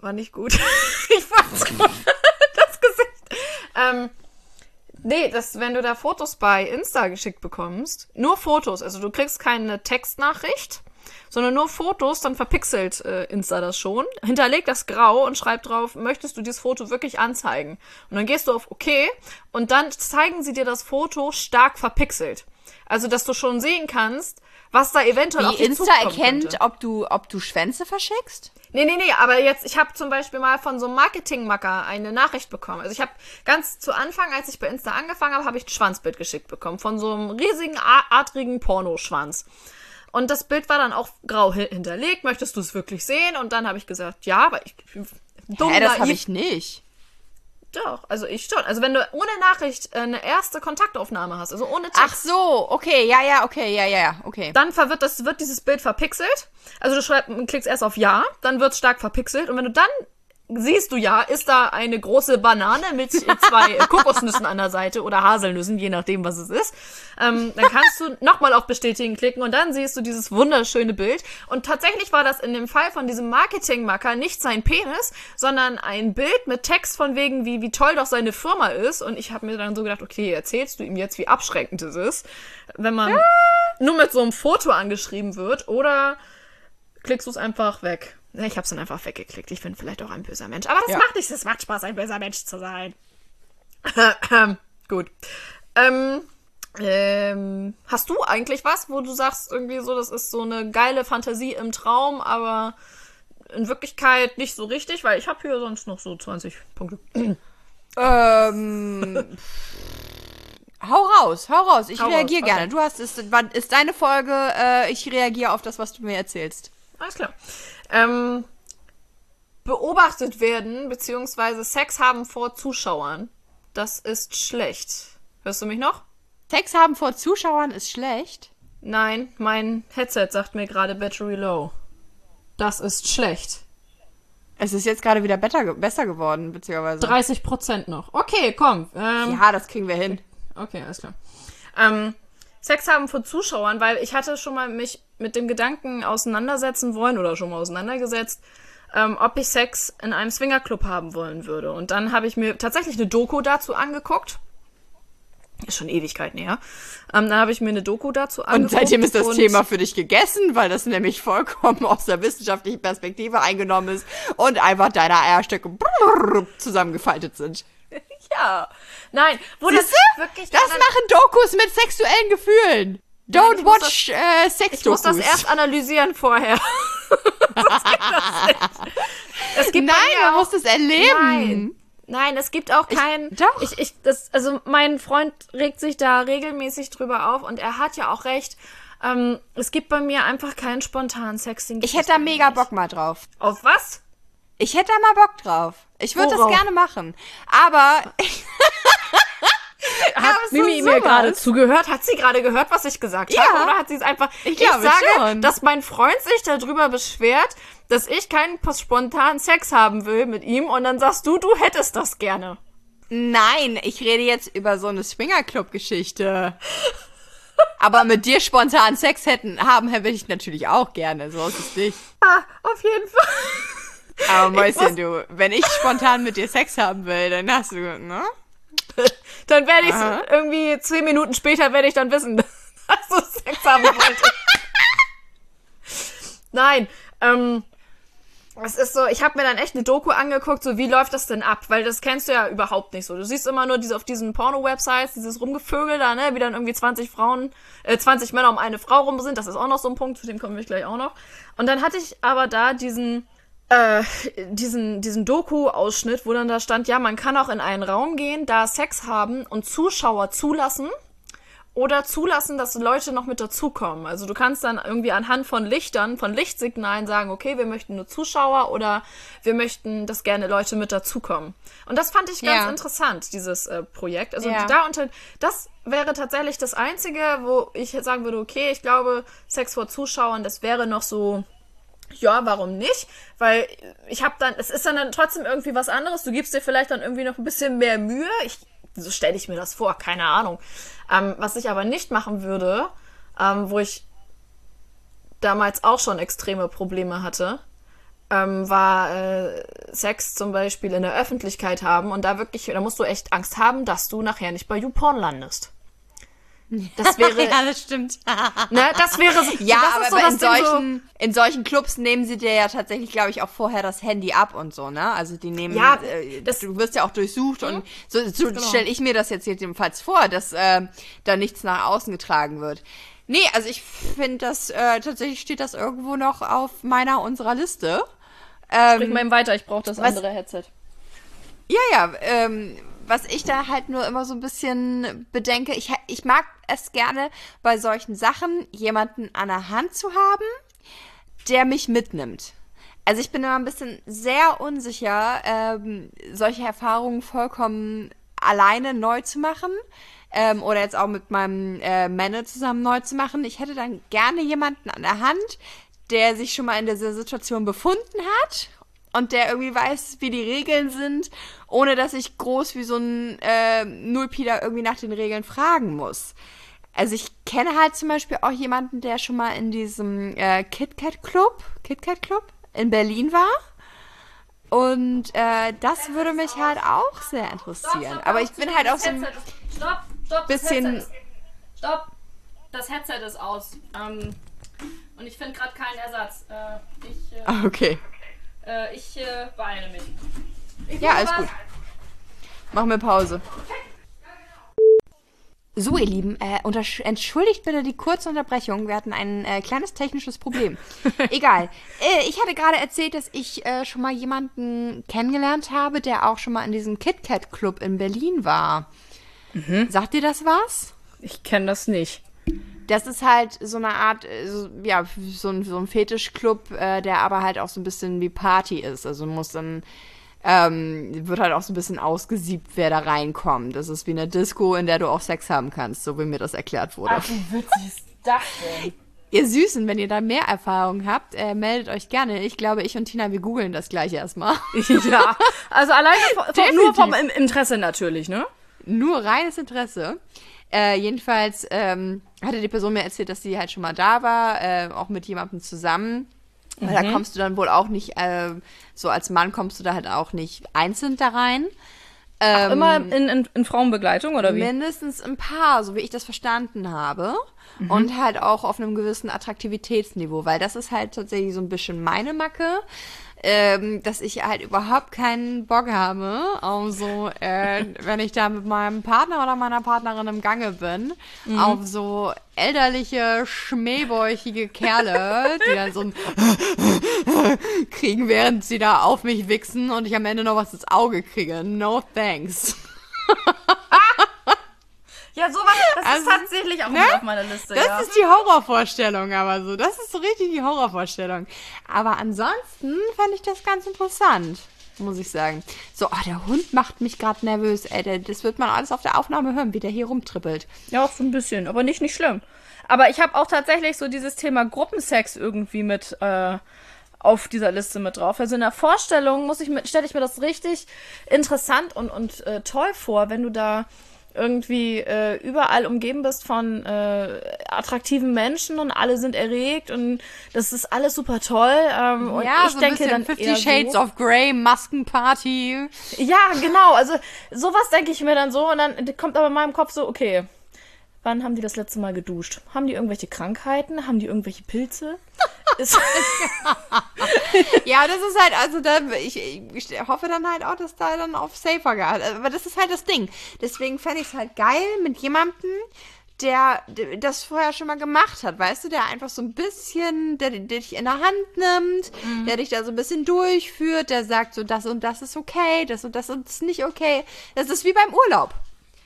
war nicht gut. ich fand's gut. das Gesicht. Ähm, nee, das, wenn du da Fotos bei Insta geschickt bekommst, nur Fotos, also du kriegst keine Textnachricht, sondern nur Fotos, dann verpixelt äh, Insta das schon, hinterlegt das grau und schreibt drauf, möchtest du dieses Foto wirklich anzeigen? Und dann gehst du auf OK und dann zeigen sie dir das Foto stark verpixelt. Also, dass du schon sehen kannst, was da eventuell auf Wie dich Insta erkennt, könnte. ob du, ob du Schwänze verschickst? Nee, nee, nee, aber jetzt, ich habe zum Beispiel mal von so einem Marketingmacker eine Nachricht bekommen. Also ich habe ganz zu Anfang, als ich bei Insta angefangen habe, habe ich ein Schwanzbild geschickt bekommen von so einem riesigen, adrigen Pornoschwanz. Und das Bild war dann auch grau hi- hinterlegt. Möchtest du es wirklich sehen? Und dann habe ich gesagt, ja, aber ich dumm Hä, das habe ich nicht. Doch, also ich schon. Also wenn du ohne Nachricht äh, eine erste Kontaktaufnahme hast, also ohne Text, Ach so, okay, ja, ja, okay, ja, ja, ja, okay. dann verwirrt das, wird dieses Bild verpixelt. Also du schreibst, klickst erst auf Ja, dann wird es stark verpixelt. Und wenn du dann siehst du ja, ist da eine große Banane mit zwei Kokosnüssen an der Seite oder Haselnüssen, je nachdem, was es ist. Ähm, dann kannst du nochmal auf Bestätigen klicken und dann siehst du dieses wunderschöne Bild. Und tatsächlich war das in dem Fall von diesem Marketingmacker nicht sein Penis, sondern ein Bild mit Text von wegen, wie, wie toll doch seine Firma ist. Und ich habe mir dann so gedacht, okay, erzählst du ihm jetzt, wie abschreckend es ist, wenn man nur mit so einem Foto angeschrieben wird oder klickst du es einfach weg. Ich habe es dann einfach weggeklickt. Ich bin vielleicht auch ein böser Mensch. Aber das Ja. macht nichts. Es macht Spaß, ein böser Mensch zu sein. Gut. Ähm, ähm, hast du eigentlich was, wo du sagst, irgendwie so, das ist so eine geile Fantasie im Traum, aber in Wirklichkeit nicht so richtig? Weil ich habe hier sonst noch so 20 Punkte. Ähm, hau raus, hau raus. Ich reagiere okay. gerne. Du hast es, ist deine Folge. Äh, ich reagiere auf das, was du mir erzählst. Alles klar. Ähm, beobachtet werden, beziehungsweise Sex haben vor Zuschauern. Das ist schlecht. Hörst du mich noch? Sex haben vor Zuschauern ist schlecht. Nein, mein Headset sagt mir gerade Battery Low. Das ist schlecht. Es ist jetzt gerade wieder better, besser geworden, beziehungsweise. 30% noch. Okay, komm. Ähm, Ja, das kriegen wir hin. Okay, alles klar. Ähm, Sex haben vor Zuschauern, weil ich hatte schon mal mich mit dem Gedanken auseinandersetzen wollen oder schon mal auseinandergesetzt, ähm, ob ich Sex in einem Swingerclub haben wollen würde. Und dann habe ich mir tatsächlich eine Doku dazu angeguckt. Ist schon Ewigkeiten her. Ähm, dann habe ich mir eine Doku dazu Und angeguckt. seitdem ist das und- Thema für dich gegessen, weil das nämlich vollkommen aus der wissenschaftlichen Perspektive eingenommen ist und einfach deine Eierstöcke zusammengefaltet sind. Ja. Nein, wo Siehst das wirklich Das machen Dokus mit sexuellen Gefühlen. Nein, Don't muss watch äh, Ich muss das erst analysieren vorher. das geht das nicht. Es gibt Nein, man auch- muss das erleben. Nein. Nein, es gibt auch keinen. doch. Ich, ich, das, also mein Freund regt sich da regelmäßig drüber auf und er hat ja auch recht. Ähm, es gibt bei mir einfach keinen spontanen Sex. den Ich hätte da mega. Bock mal drauf. Auf was? Ich hätte da mal Bock drauf. Ich würde das gerne machen. Aber Hat so Mimi mir gerade zugehört? Hat sie gerade gehört, was ich gesagt Ja. habe? Oder hat sie es einfach. Ich glaube sage, schon. dass mein Freund sich darüber beschwert, dass ich keinen spontanen Sex haben will mit ihm und dann sagst du, du hättest das gerne. nein, ich rede jetzt über so eine Swingerclub-Geschichte. Aber mit dir spontan Sex hätten, haben hätte ich natürlich auch gerne. So ist es nicht. Ah, auf jeden Fall. Aber Mäuschen, du, wenn ich spontan mit dir Sex haben will, dann hast du, ne? Dann werde ich irgendwie zehn Minuten später werde ich dann wissen, dass du Sex haben wolltest. Nein, ähm, es ist so, ich habe mir dann echt eine Doku angeguckt, so wie läuft das denn ab? Weil das kennst du ja überhaupt nicht so. Du siehst immer nur diese auf diesen Porno-Websites, dieses Rumgevögel da, ne, wie dann irgendwie 20 Frauen, äh, 20 Männer um eine Frau rum sind. Das ist auch noch so ein Punkt, zu dem kommen wir gleich auch noch. Und dann hatte ich aber da diesen, äh, diesen, diesen Doku-Ausschnitt, wo dann da stand, ja, man kann auch in einen Raum gehen, da Sex haben und Zuschauer zulassen oder zulassen, dass Leute noch mit dazukommen. Also du kannst dann irgendwie anhand von Lichtern, von Lichtsignalen sagen, okay, wir möchten nur Zuschauer oder wir möchten, dass gerne Leute mit dazukommen. Und das fand ich ganz Ja. interessant, dieses äh, Projekt. Also Ja. da unter, das wäre tatsächlich das Einzige, wo ich sagen würde, okay, ich glaube, Sex vor Zuschauern, das wäre noch so, ja, warum nicht? Weil ich habe dann, es ist dann, dann trotzdem irgendwie was anderes. Du gibst dir vielleicht dann irgendwie noch ein bisschen mehr Mühe. Ich, so stelle ich mir das vor, keine Ahnung. Ähm, was ich aber nicht machen würde, ähm, wo ich damals auch schon extreme Probleme hatte, ähm, war äh, Sex zum Beispiel in der Öffentlichkeit haben und da wirklich, da musst du echt Angst haben, dass du nachher nicht bei YouPorn landest. Das wäre, ja, das stimmt. ne, das wäre so, Ja, das aber so das in, Ding so, solchen, in solchen Clubs nehmen sie dir ja tatsächlich, glaube ich, auch vorher das Handy ab und so, ne? Also die nehmen, Ja, äh, das- du wirst ja auch durchsucht und so, so Genau. stelle ich mir das jetzt jedenfalls vor, dass äh, da nichts nach außen getragen wird. Nee, also ich finde das, äh, tatsächlich steht das irgendwo noch auf meiner, unserer Liste. Sprich mal eben weiter, ich brauche das Was- andere Headset. Ja, ja, ähm, was ich da halt nur immer so ein bisschen bedenke, ich, ich mag es gerne bei solchen Sachen, jemanden an der Hand zu haben, der mich mitnimmt. Also ich bin immer ein bisschen sehr unsicher, ähm, solche Erfahrungen vollkommen alleine neu zu machen ähm, oder jetzt auch mit meinem äh, Männer zusammen neu zu machen. Ich hätte dann gerne jemanden an der Hand, der sich schon mal in dieser Situation befunden hat und der irgendwie weiß, wie die Regeln sind, ohne dass ich groß wie so ein äh, Nullpieler irgendwie nach den Regeln fragen muss. Also ich kenne halt zum Beispiel auch jemanden, der schon mal in diesem äh, KitKat Club, KitKat Club in Berlin war. Und äh, das würde mich halt auch sehr interessieren. Aber ich bin halt auch so ein Stopp, stopp, bisschen- stopp, das Headset ist aus. Ähm, und ich finde gerade keinen Ersatz. Äh, ich äh, Ah, okay. Äh, ich äh, beeile mich. Ich Ja, alles was. gut. Machen wir Pause. So, ihr Lieben, äh, entschuldigt bitte die kurze Unterbrechung. Wir hatten ein äh, kleines technisches Problem. Egal. Äh, ich hatte gerade erzählt, dass ich äh, schon mal jemanden kennengelernt habe, der auch schon mal in diesem KitKat Club in Berlin war. Sagt dir das was? Ich kenne das nicht. Das ist halt so eine Art, äh, so, ja, so ein, so ein Fetischclub, äh, der aber halt auch so ein bisschen wie Party ist. Also muss dann, ähm, wird halt auch so ein bisschen ausgesiebt, wer da reinkommt. Das ist wie eine Disco, in der du auch Sex haben kannst, so wie mir das erklärt wurde. wie witzig ist das denn? Ihr Süßen, wenn ihr da mehr Erfahrung habt, äh, meldet euch gerne. Ich glaube, ich und Tina, wir googeln das gleich erstmal. ja, also alleine vom, nur vom Interesse natürlich, ne? Nur reines Interesse. Äh, jedenfalls ähm, hatte die Person mir erzählt, dass sie halt schon mal da war, äh, auch mit jemandem zusammen. Weil da kommst du dann wohl auch nicht, äh, so als Mann kommst du da halt auch nicht einzeln da rein. Ähm, Immer in, in, in Frauenbegleitung oder wie? Mindestens ein paar, so wie ich das verstanden habe. Und halt auch auf einem gewissen Attraktivitätsniveau, weil das ist halt tatsächlich so ein bisschen meine Macke, ähm, dass ich halt überhaupt keinen Bock habe, auf so, äh, wenn ich da mit meinem Partner oder meiner Partnerin im Gange bin, auf so elterliche, schmähbäuchige Kerle, die dann so ein kriegen, während sie da auf mich wichsen und ich am Ende noch was ins Auge kriege. No thanks. Ja, sowas, das Also, ist tatsächlich auch ne? auf meiner Liste, Das ja. ist die Horrorvorstellung, aber so. Das ist so richtig die Horrorvorstellung. Aber ansonsten fand ich das ganz interessant, muss ich sagen. So, oh, der Hund macht mich gerade nervös, ey. Das wird man alles auf der Aufnahme hören, wie der hier rumtrippelt. Ja, auch so ein bisschen, aber nicht, nicht schlimm. Aber ich habe auch tatsächlich so dieses Thema Gruppensex irgendwie mit äh, auf dieser Liste mit drauf. Also in der Vorstellung muss ich mir, stelle ich mir das richtig interessant und, und äh, toll vor, wenn du da irgendwie äh, überall umgeben bist von äh, attraktiven Menschen und alle sind erregt und das ist alles super toll. Ähm, und ja, ich so denke ein dann Fifty Shades so, of Grey, Maskenparty. Ja, genau. Also sowas denke ich mir dann so und dann kommt aber in meinem Kopf so, okay, wann haben die das letzte Mal geduscht? Haben die irgendwelche Krankheiten? Haben die irgendwelche Pilze? Ja, das ist halt, also da, ich, ich hoffe dann halt auch, dass da dann auf Safer gehalten Aber das ist halt das Ding. Deswegen fände ich es halt geil mit jemandem, der der das vorher schon mal gemacht hat, weißt du, der einfach so ein bisschen, der, der dich in der Hand nimmt, der dich da so ein bisschen durchführt, der sagt so, das und das ist okay, das und das ist nicht okay. Das ist wie beim Urlaub.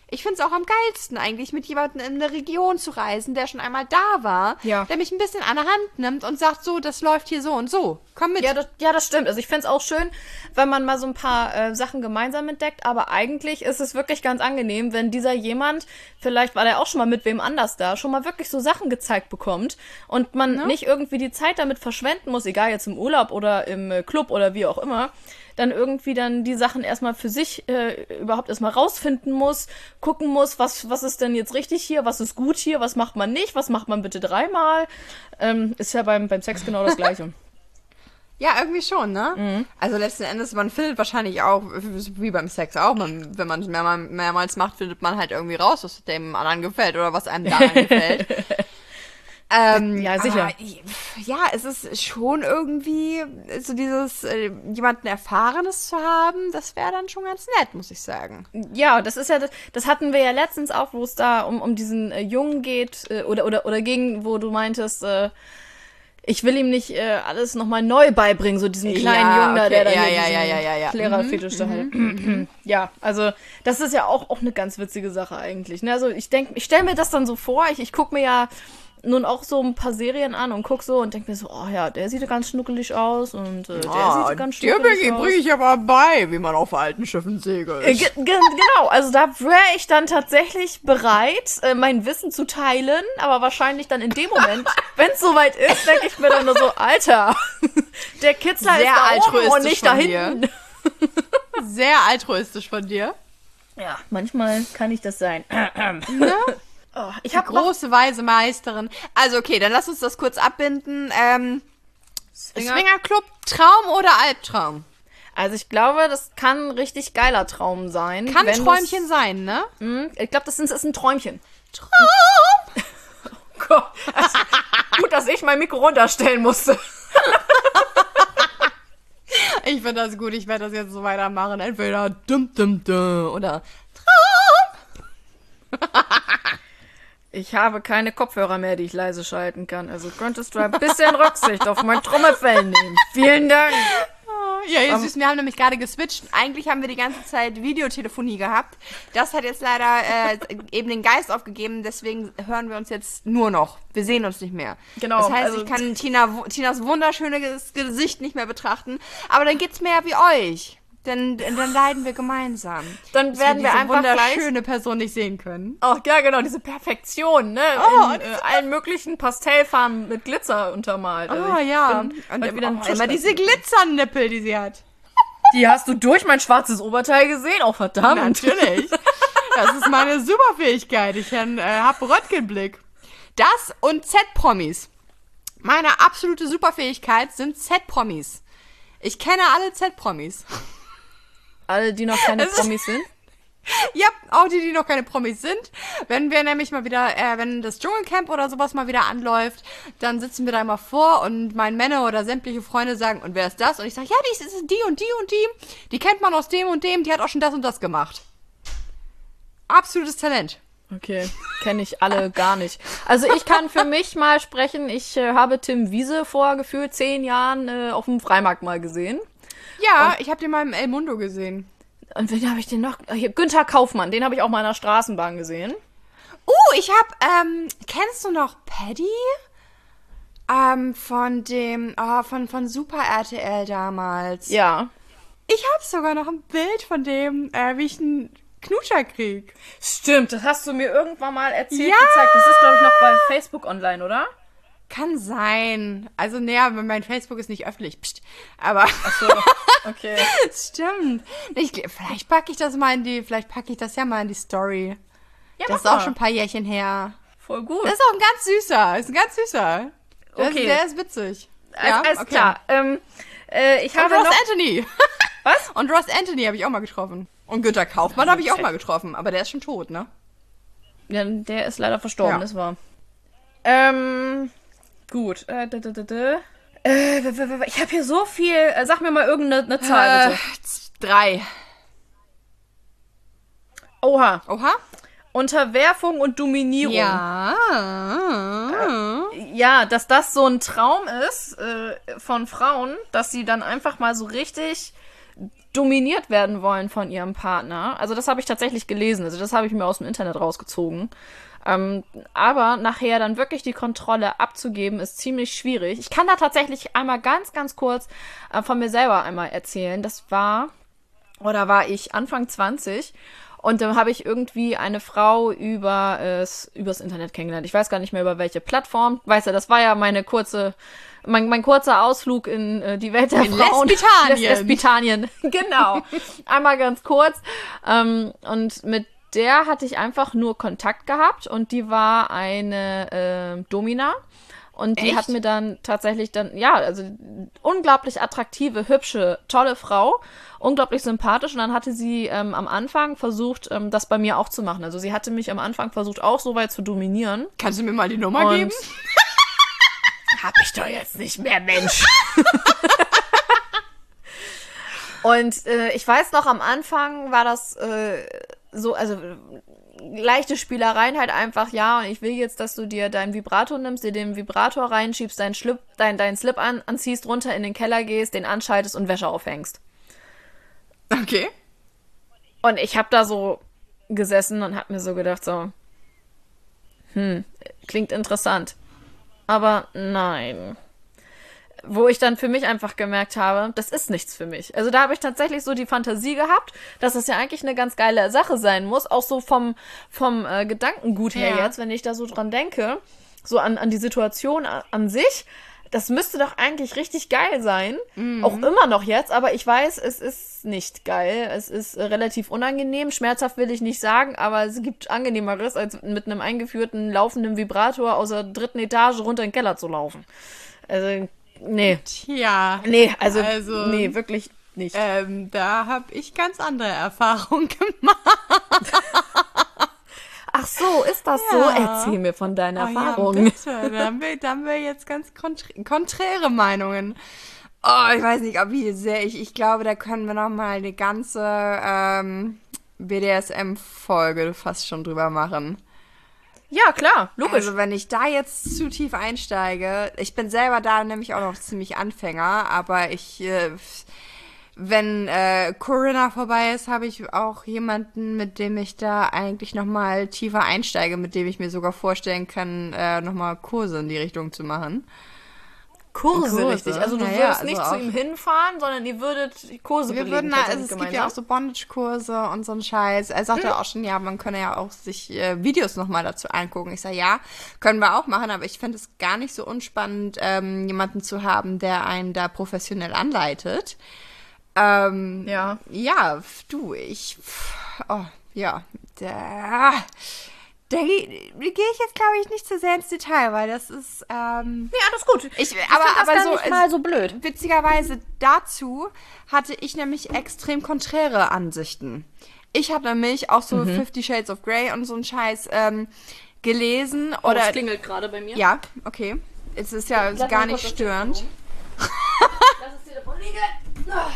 Ich finde es auch am geilsten eigentlich, mit jemandem in eine Region zu reisen, der schon einmal da war, Ja. der mich ein bisschen an der Hand nimmt und sagt, so, das läuft hier so und so. Komm mit. ja, das, ja, das stimmt. Also ich find's auch schön, wenn man mal so ein paar äh, Sachen gemeinsam entdeckt, aber eigentlich ist es wirklich ganz angenehm, wenn dieser jemand, vielleicht war der auch schon mal mit wem anders da, schon mal wirklich so Sachen gezeigt bekommt und man nicht irgendwie die Zeit damit verschwenden muss, egal jetzt im Urlaub oder im äh, Club oder wie auch immer, dann irgendwie dann die Sachen erstmal für sich äh, überhaupt erstmal rausfinden muss, gucken muss, was, was ist denn jetzt richtig hier, was ist gut hier, was macht man nicht, was macht man bitte dreimal. Ähm, ist ja beim, beim Sex genau das Gleiche. Ja, irgendwie schon, ne? Also letzten Endes, man findet wahrscheinlich auch, wie beim Sex auch, man, wenn man es mehrmal, mehrmals macht, findet man halt irgendwie raus, was dem anderen gefällt oder was einem daran gefällt. Ähm, Ja, sicher. aber, ja, es ist schon irgendwie so dieses, äh, jemanden Erfahrenes zu haben, das wäre dann schon ganz nett, muss ich sagen. Ja, das ist ja, das, das hatten wir ja letztens auch, wo es da um, um diesen äh, Jungen geht, äh, oder, oder, oder ging, wo du meintest, äh, ich will ihm nicht äh, alles nochmal neu beibringen, so diesen kleinen Ja, Jungen da, okay, der da ja, ja, ja, ja, ja, ja. Lehrerfetisch da hat. ja, also das ist ja auch, auch eine ganz witzige Sache eigentlich. Ne? Also ich denke, ich stelle mir das dann so vor, ich, ich gucke mir ja nun auch so ein paar Serien an und guck so und denk mir so, oh ja, der sieht ganz schnuckelig aus und äh, der Ah, sieht ganz dir schnuckelig aus. bringe ich aber bei, wie man auf alten Schiffen segelt. Äh, ge- ge- Genau, also da wäre ich dann tatsächlich bereit, äh, mein Wissen zu teilen, aber wahrscheinlich dann in dem Moment, wenn es soweit ist, denke ich mir dann nur so, Alter, der Kitzler Sehr ist da oben und altruistisch nicht da dir. hinten. Sehr altruistisch von dir. Ja, manchmal kann ich das sein. oh, ich habe Große, weise Meisterin. Also okay, dann lass uns das kurz abbinden. Ähm, Swinger. Swingerclub, Traum oder Albtraum? Also ich glaube, das kann ein richtig geiler Traum sein. Kann wenn Träumchen sein, ne? Hm, Ich glaube, das ist, ist ein Träumchen. Traum! Gott, also, gut, dass ich mein Mikro runterstellen musste. Ich finde das gut, ich werde das jetzt so weitermachen. Entweder dum dum dum oder Ich habe keine Kopfhörer mehr, die ich leise schalten kann. Also könntest du ein bisschen Rücksicht auf mein Trommelfell nehmen. Vielen Dank. Ja, ihr Süßen, wir haben nämlich gerade geswitcht. Eigentlich haben wir die ganze Zeit Videotelefonie gehabt. Das hat jetzt leider äh, eben den Geist aufgegeben, deswegen hören wir uns jetzt nur noch. Wir sehen uns nicht mehr. Genau, Das heißt, also- ich kann Tina, Tinas wunderschönes Gesicht nicht mehr betrachten. Aber dann geht's mehr wie euch. Denn dann leiden wir gemeinsam. Dann Dass werden wir diese einfach gleich... wunderschöne Person nicht sehen können. Oh, ja, genau, diese Perfektion, ne? Oh, In äh, allen möglichen Pastellfarben mit Glitzer untermalt. Also Oh ja. bin Und ein oh, immer diese Glitzernippel, die sie hat. Die hast du durch mein schwarzes Oberteil gesehen? Oh, verdammt. Natürlich. Das ist meine Superfähigkeit. Ich äh, habe Röntgenblick. Das und Z-Promis. Meine absolute Superfähigkeit sind Z-Promis. Ich kenne alle Z-Promis. Alle, die noch keine Promis sind. Ja, auch die, die noch keine Promis sind. Wenn wir nämlich mal wieder, äh, wenn das Dschungelcamp oder sowas mal wieder anläuft, dann sitzen wir da immer vor und mein Männer oder sämtliche Freunde sagen, und wer ist das? Und ich sage, ja, die ist, ist die und die und die. Die kennt man aus dem und dem, die hat auch schon das und das gemacht. Absolutes Talent. Okay, kenne ich alle gar nicht. Also ich kann für mich mal sprechen. Ich äh, habe Tim Wiese vor gefühlt zehn Jahren äh, auf dem Freimarkt mal gesehen. Ja, ich habe den mal im El Mundo gesehen. Und wen habe ich den noch? Hier, Günther Kaufmann, den habe ich auch mal in der Straßenbahn gesehen. Uh, ich hab, ähm, kennst du noch Paddy? Ähm, von dem, oh, von, von Super RTL damals. Ja. Ich hab sogar noch ein Bild von dem, äh, wie ich einen Knutscher krieg. Stimmt, das hast du mir irgendwann mal erzählt Ja! gezeigt. Das ist, glaube ich, noch bei Facebook online, oder? Kann sein. Also, naja, mein Facebook ist nicht öffentlich. Psst. Aber, So, okay. stimmt. Ich, vielleicht packe ich das mal in die, vielleicht packe ich das ja mal in die Story. Ja, Das ist auch schon ein paar Jährchen her. voll gut. Das ist auch ein ganz süßer. Ist ein ganz süßer. Der, Okay. ist, der ist witzig. alles, alles okay. klar. Ähm, äh, ich Und habe Ross noch... Anthony. Was? Und Ross Anthony habe ich auch mal getroffen. Und Günter Kaufmann habe ich auch mal getroffen. Aber der ist schon tot, ne? Ja, der ist leider verstorben, Ja. das war. Ähm, gut. Äh, d -d -d. Äh, ich habe hier so viel. Äh, sag mir mal irgendeine eine Zahl, bitte. Äh, z- drei. Oha. Oha. Unterwerfung und Dominierung. Ja. Ja, dass das so ein Traum ist äh, von Frauen, dass sie dann einfach mal so richtig dominiert werden wollen von ihrem Partner. Also das habe ich tatsächlich gelesen. Also das habe ich mir aus dem Internet rausgezogen. Ähm, aber nachher dann wirklich die Kontrolle abzugeben, ist ziemlich schwierig. Ich kann da tatsächlich einmal ganz, ganz kurz äh, von mir selber einmal erzählen. Das war, oder war ich Anfang 20 und dann habe ich irgendwie eine Frau über äh, übers Internet kennengelernt. Ich weiß gar nicht mehr über welche Plattform. Weißt du, das war ja meine kurze, mein, mein kurzer Ausflug in äh, die Welt der In Frauen. Lesbitanien. Les Lesbitanien, genau. Einmal ganz kurz. Ähm, und mit der hatte ich einfach nur Kontakt gehabt und die war eine äh, Domina. Und die Echt? hat mir dann tatsächlich dann, ja, also unglaublich attraktive, hübsche, tolle Frau, unglaublich sympathisch. Und dann hatte sie ähm, am Anfang versucht, ähm, das bei mir auch zu machen. Also sie hatte mich am Anfang versucht, auch so weit zu dominieren. Kannst du mir mal die Nummer Und geben? hab ich doch jetzt nicht mehr, Mensch. Und äh, ich weiß noch, am Anfang war das äh, so, also leichte Spielereien halt einfach, ja, und ich will jetzt, dass du dir deinen Vibrator nimmst, dir den Vibrator reinschiebst, deinen Slip, dein, deinen Slip an, anziehst, runter in den Keller gehst, den anschaltest und Wäsche aufhängst. Okay. Und ich habe da so gesessen und hab mir so gedacht, so, hm, klingt interessant. Aber nein. Wo ich dann für mich einfach gemerkt habe, das ist nichts für mich. Also da habe ich tatsächlich so die Fantasie gehabt, dass es ja eigentlich eine ganz geile Sache sein muss, auch so vom, vom äh, Gedankengut her Ja. jetzt, wenn ich da so dran denke, so an, an die Situation an, an sich. Das müsste doch eigentlich richtig geil sein. Auch immer noch jetzt, aber ich weiß, es ist nicht geil. Es ist äh, relativ unangenehm. Schmerzhaft will ich nicht sagen, aber es gibt angenehmeres, als mit einem eingeführten laufenden Vibrator aus der dritten Etage runter in den Keller zu laufen. Also, nee. Tja. Nee, also, Also- nee, wirklich nicht. Ähm, da habe ich ganz andere Erfahrungen gemacht. Ach so, ist das so? Ja. Erzähl mir von deinen Oh ja, Erfahrungen. bitte. Da haben, wir, da haben wir jetzt ganz kontr konträre Meinungen. Oh, ich weiß nicht, ob wie sehr ich. Ich glaube, da können wir noch mal eine ganze ähm, BDSM-Folge fast schon drüber machen. Ja, klar, logisch. Also wenn ich da jetzt zu tief einsteige, ich bin selber da nämlich auch noch ziemlich Anfänger, aber ich, äh, wenn äh, Corinna vorbei ist, habe ich auch jemanden, mit dem ich da eigentlich noch mal tiefer einsteige, mit dem ich mir sogar vorstellen kann, äh, noch mal Kurse in die Richtung zu machen. Kurse, Kurse, richtig. Also du ja, würdest also nicht zu ihm hinfahren, sondern ihr würdet Kurse Wir belegen. würden da, also tatsächlich es gibt ja auch so Bondage-Kurse und so ein Scheiß. Er sagte auch schon, ja, man könne ja auch sich äh, Videos nochmal dazu angucken. Ich sage, ja, können wir auch machen, aber ich fände es gar nicht so unspannend, ähm, jemanden zu haben, der einen da professionell anleitet. Ähm, Ja. Ja, du, ich, oh, ja, da, da gehe geh ich jetzt, glaube ich, nicht zu sehr ins Detail, weil das ist, ähm, Ja, alles gut. ich, Ich aber, das aber so, nicht mal so blöd. Witzigerweise dazu hatte ich nämlich extrem konträre Ansichten. Ich habe nämlich auch so Fifty Shades of Grey und so ein Scheiß ähm, gelesen Oh, oder es klingelt gerade bei mir. ja, okay. Es ist ja Lass gar nicht das störend. Lass das Telefon liegen. Ah.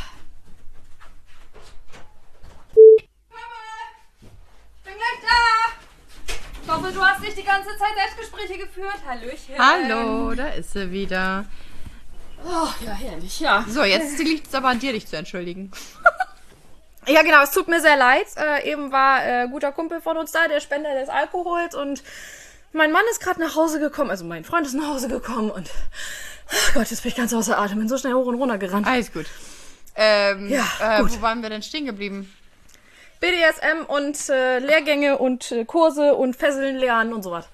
bin gleich da. Ich hoffe, du hast nicht die ganze Zeit Selbstgespräche geführt. Hallöchen. Hallo, da ist sie wieder. Oh, ja, herrlich, ja. So, jetzt liegt es aber an dir, dich zu entschuldigen. Ja, genau, es tut mir sehr leid. Äh, eben war äh, guter Kumpel von uns da, der Spender des Alkohols und mein Mann ist gerade nach Hause gekommen, also mein Freund ist nach Hause gekommen und oh Gott, jetzt bin ich ganz außer Atem, bin so schnell hoch und runter gerannt. Alles gut. Ähm, Ja, äh, gut. Wo waren wir denn stehen geblieben? BDSM und äh, Lehrgänge und äh, Kurse und Fesseln lernen und sowas.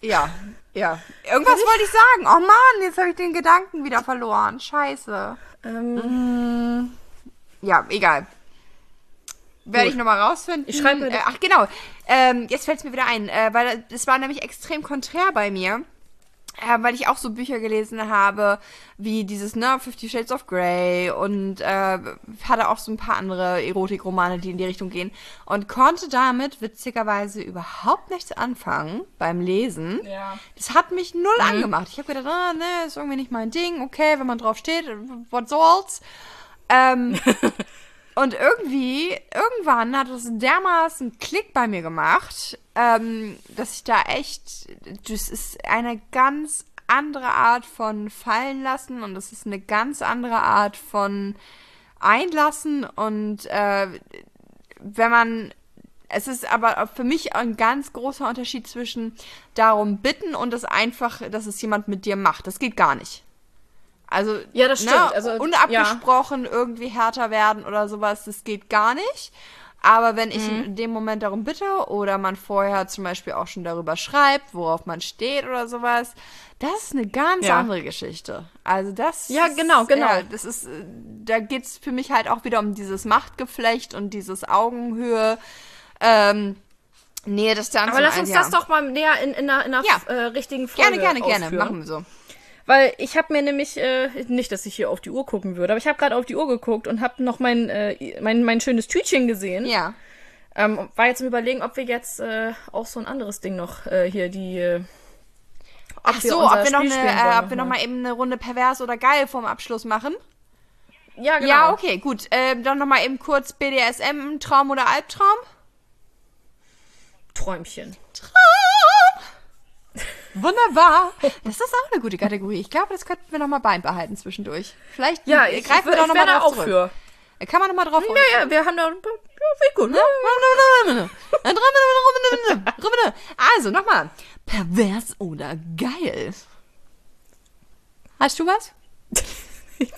Ja, ja. Irgendwas wollte ich sagen. Oh Mann, jetzt habe ich den Gedanken wieder verloren. Scheiße. Ähm, Ja, egal. Werde ich nochmal rausfinden. Ich schreibe äh, das- Ach, genau. Ähm, jetzt fällt es mir wieder ein, äh, weil es war nämlich extrem konträr bei mir. Äh, weil ich auch so Bücher gelesen habe, wie dieses, ne, Fifty Shades of Grey und äh, hatte auch so ein paar andere Erotikromane, die in die Richtung gehen und konnte damit witzigerweise überhaupt nichts anfangen beim Lesen. Ja. Das hat mich null angemacht. Ich habe gedacht, ah, ne, ist irgendwie nicht mein Ding. Okay, wenn man drauf steht, what soll's? Ähm, und irgendwie, irgendwann hat es dermaßen Klick bei mir gemacht, ähm, dass ich da echt, das ist eine ganz andere Art von fallen lassen und das ist eine ganz andere Art von einlassen und äh, wenn man es ist aber für mich ein ganz großer Unterschied zwischen darum bitten und es einfach, dass es jemand mit dir macht. Das geht gar nicht. Also, Ja, das stimmt. Ne, Also, unabgesprochen irgendwie härter werden oder sowas, das geht gar nicht. Aber wenn ich Mhm. in dem Moment darum bitte oder man vorher zum Beispiel auch schon darüber schreibt, worauf man steht oder sowas, das ist eine ganz Ja. andere Geschichte. Also das Ja, genau, genau. Ja, das ist, äh, da geht's für mich halt auch wieder um dieses Machtgeflecht und dieses Augenhöhe, ähm, Nähe, Distanz. Aber lass uns ja. das doch mal näher in, in einer, in einer Ja. äh, richtigen Folge Gerne, gerne, gerne. ausführen. Machen wir so. Weil ich habe mir nämlich, äh, nicht, dass ich hier auf die Uhr gucken würde, aber ich habe gerade auf die Uhr geguckt und habe noch mein, äh, mein, mein schönes Tütchen gesehen. Ja. Ähm, war jetzt im Überlegen, ob wir jetzt äh, auch so ein anderes Ding noch äh, hier, die... Äh, ob Ach so, ob wir noch, eine, äh, ob wir noch mal eben eine Runde pervers oder geil vorm Abschluss machen? Ja, genau. Ja, okay, gut. Ähm, dann noch mal eben kurz BDSM, Traum oder Albtraum? Träumchen. Wunderbar. Das ist auch eine gute Kategorie. Ich glaube, das könnten wir noch mal beibehalten zwischendurch. Vielleicht Ja, äh, ich, greifen ich, wir doch noch wäre mal da drauf auch zurück. für. Da Kann man noch mal drauf Ja, ja, wir haben da... Ja, gut. Also, nochmal. Pervers oder geil? Hast du was?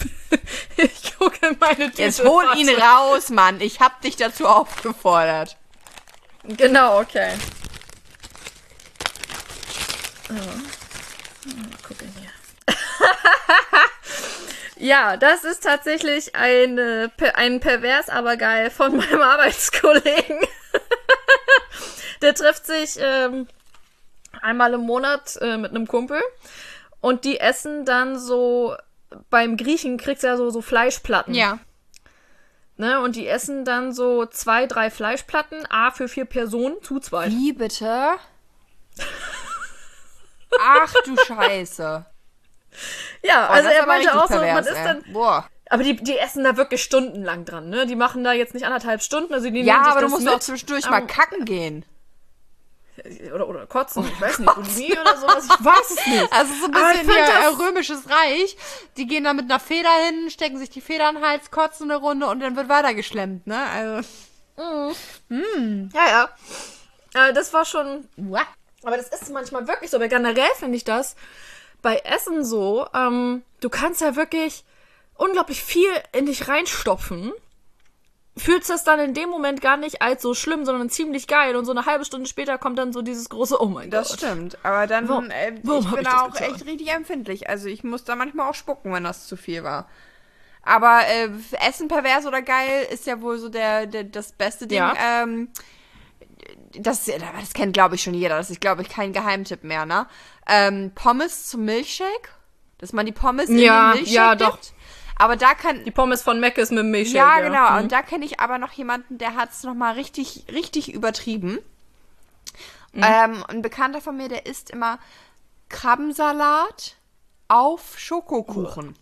Ich gucke in meine Tüte. Jetzt hol ihn raus, Mann. Ich hab dich dazu aufgefordert. Genau, okay. Oh. Mal gucken hier. ja, das ist tatsächlich eine, per- ein pervers, aber geil von meinem Arbeitskollegen. Der trifft sich ähm, einmal im Monat äh, mit einem Kumpel und die essen dann so beim Griechen kriegst du ja so, so Fleischplatten. Ja. Ne? Und die essen dann so zwei, drei Fleischplatten, A für vier Personen, zu zweit. Wie bitte? Ach du Scheiße. Ja, Oh, also er meinte auch so, man pervers, ist ey. dann. Boah. Aber die, die essen da wirklich stundenlang dran, ne? Die machen da jetzt nicht anderthalb Stunden, also die Ja, aber du musst mit, auch zwischendurch mal ähm, kacken gehen. Oder, oder kotzen, ich weiß nicht, Bulimie oder sowas, ich weiß es nicht. Also so ein bisschen hier das- äh, römisches Reich. Die gehen da mit einer Feder hin, stecken sich die Feder in den Hals, kotzen eine Runde und dann wird weitergeschlemmt, ne? Also. Ja, ja. Äh, das war schon. What? Aber das ist manchmal wirklich so. Aber generell finde ich das bei Essen so. Ähm, du kannst ja wirklich unglaublich viel in dich reinstopfen. Fühlst das dann in dem Moment gar nicht als so schlimm, sondern ziemlich geil. Und so eine halbe Stunde später kommt dann so dieses große Oh mein Das Gott. stimmt. Aber dann, Warum- äh, warum ich bin ich das auch getan? echt richtig empfindlich. Also ich muss da manchmal auch spucken, wenn das zu viel war. Aber äh, Essen pervers oder geil ist ja wohl so der, der das beste Ding. Ja. Ähm, das, das kennt, glaube ich, schon jeder. Das ist, glaube ich, kein Geheimtipp mehr, ne? Ähm, Pommes zum Milchshake. Dass man die Pommes in Ja, den Milchshake ja, gibt. doch. Aber da kann, Die Pommes von Mac ist mit dem Milchshake. ja, genau. Mhm. Und da kenne ich aber noch jemanden, der hat es nochmal richtig, richtig übertrieben. Mhm. Ähm, ein Bekannter von mir, der isst immer Krabbensalat auf Schokokuchen.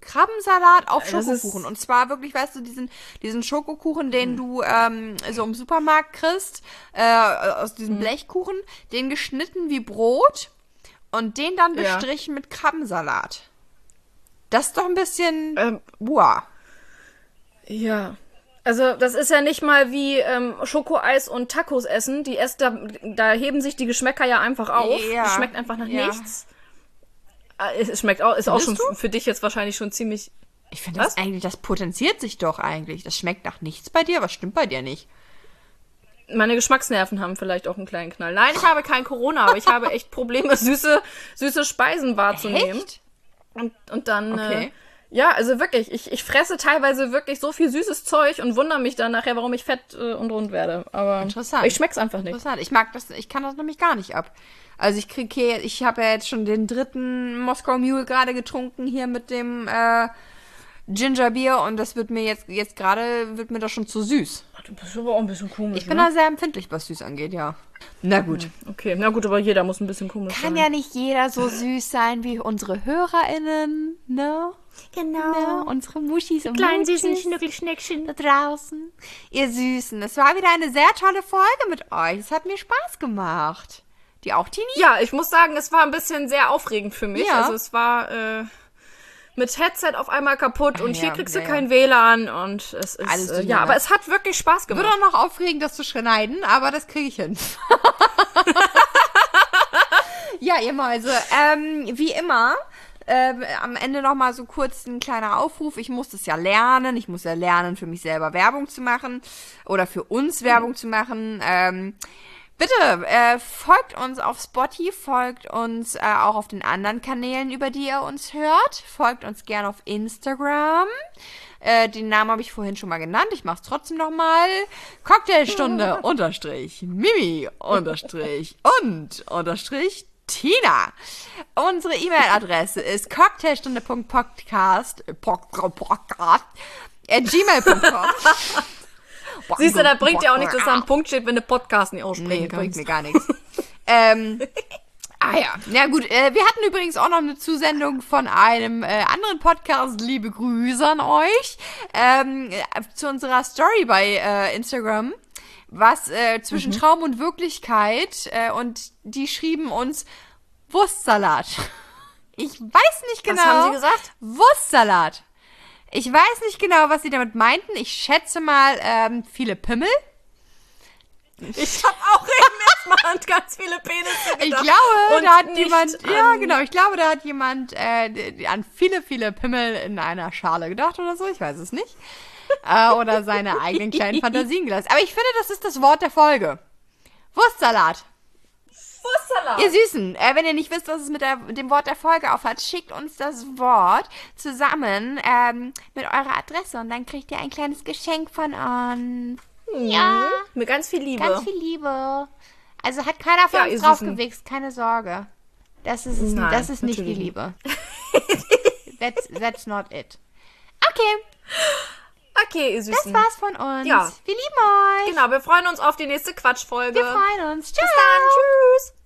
Krabbensalat auf Schokokuchen. Und zwar wirklich, weißt du, diesen, diesen Schokokuchen, den du ähm, so im Supermarkt kriegst, äh, aus diesem Mhm. Blechkuchen, den geschnitten wie Brot und den dann Ja. bestrichen mit Krabbensalat. Das ist doch ein bisschen. Ähm, Wow. Ja. Also, das ist ja nicht mal wie ähm, Schokoeis und Tacos essen. Die erst, da, da heben sich die Geschmäcker ja einfach auf. Ja. Es schmeckt einfach nach Ja. nichts. Äh, Es schmeckt auch, ist auch schon f- für dich jetzt wahrscheinlich schon ziemlich. Ich finde das eigentlich, das potenziert sich doch eigentlich. Das schmeckt nach nichts bei dir, was stimmt bei dir nicht? Meine Geschmacksnerven haben vielleicht auch einen kleinen Knall. Nein, ich habe kein Corona, aber ich habe echt Probleme, süße, süße Speisen wahrzunehmen. Echt? Und, und dann. Okay. Äh, ja, also wirklich, ich, ich fresse teilweise wirklich so viel süßes Zeug und wundere mich dann nachher, warum ich fett äh, und rund werde. Aber Interessant. ich schmeck's einfach nicht. Interessant. Ich mag das, ich kann das nämlich gar nicht ab. Also ich kriege hier, ich habe ja jetzt schon den dritten Moskau Mule gerade getrunken hier mit dem äh, Gingerbier und das wird mir jetzt, jetzt gerade, wird mir das schon zu süß. Du bist aber auch ein bisschen komisch. Ich bin ne? da sehr empfindlich, was süß angeht, ja. Na gut. Okay, na gut, aber jeder muss ein bisschen komisch Kann sein. ja nicht jeder so süß sein wie unsere HörerInnen, ne? Genau. Ne? Unsere Muschis und Kleinen süßen Schnuckelschneckchen. da draußen. Ihr Süßen, es war wieder eine sehr tolle Folge mit euch. Es hat mir Spaß gemacht. Die auch, Tini? Ja, ich muss sagen, es war ein bisschen sehr aufregend für mich. Ja. Also es war äh, mit Headset auf einmal kaputt und ja, hier kriegst du ja, ja. kein WLAN und es ist Alles äh, ja, aber es hat wirklich Spaß gemacht. Wird auch noch aufregend, das zu schneiden, aber das kriege ich hin. ja, ihr Mäuse. Ähm, wie immer, ähm, am Ende noch mal so kurz ein kleiner Aufruf. Ich muss das ja lernen. Ich muss ja lernen, für mich selber Werbung zu machen oder für uns Werbung zu machen. Ähm, Bitte äh, folgt uns auf Spotify, folgt uns äh, auch auf den anderen Kanälen, über die ihr uns hört. Folgt uns gerne auf Instagram. Äh, den Namen habe ich vorhin schon mal genannt. Ich mache es trotzdem nochmal. Cocktailstunde unterstrich Mimi unterstrich und unterstrich Tina. Unsere E-Mail-Adresse ist cocktailstunde.podcast äh, Podcast at gmail.com. Siehst du, da bringt ja auch nichts, dass da ein Punkt steht, wenn du Podcast nicht aussprechen Nee, bringt kannst. mir gar nichts. ähm, ah ja, na gut. Äh, wir hatten übrigens auch noch eine Zusendung von einem äh, anderen Podcast. Liebe Grüße an euch. Ähm, äh, zu unserer Story bei äh, Instagram. Was äh, zwischen Mhm. Traum und Wirklichkeit. Äh, und die schrieben uns Wurstsalat. Ich weiß nicht genau. Was haben sie gesagt? Wurstsalat. Ich weiß nicht genau, was sie damit meinten. Ich schätze mal ähm, viele Pimmel. Ich habe auch eben erstmal an ganz viele Penisse gedacht. Ich glaube, und da hat jemand, an- ja genau, ich glaube, da hat jemand äh, an viele, viele Pimmel in einer Schale gedacht oder so, ich weiß es nicht. Äh, oder seine eigenen kleinen Fantasien gelassen. Aber ich finde, das ist das Wort der Folge. Wurstsalat. Wurstsalat. Ihr Süßen, äh, wenn ihr nicht wisst, was es mit, der, mit dem Wort der Folge aufhat, schickt uns das Wort zusammen ähm, mit eurer Adresse und dann kriegt ihr ein kleines Geschenk von uns. Ja, Mit ganz viel Liebe. ganz viel Liebe. Also hat keiner von Ja, uns ihr drauf Süßen. gewichst, keine Sorge. Das ist, es, Nein, das ist nicht die Liebe. that's, that's not it. Okay, Okay, ihr das Süßen. war's von uns. Ja. Wir lieben euch. Genau, wir freuen uns auf die nächste Quatschfolge. Wir freuen uns. Ciao. Bis dann. Tschüss.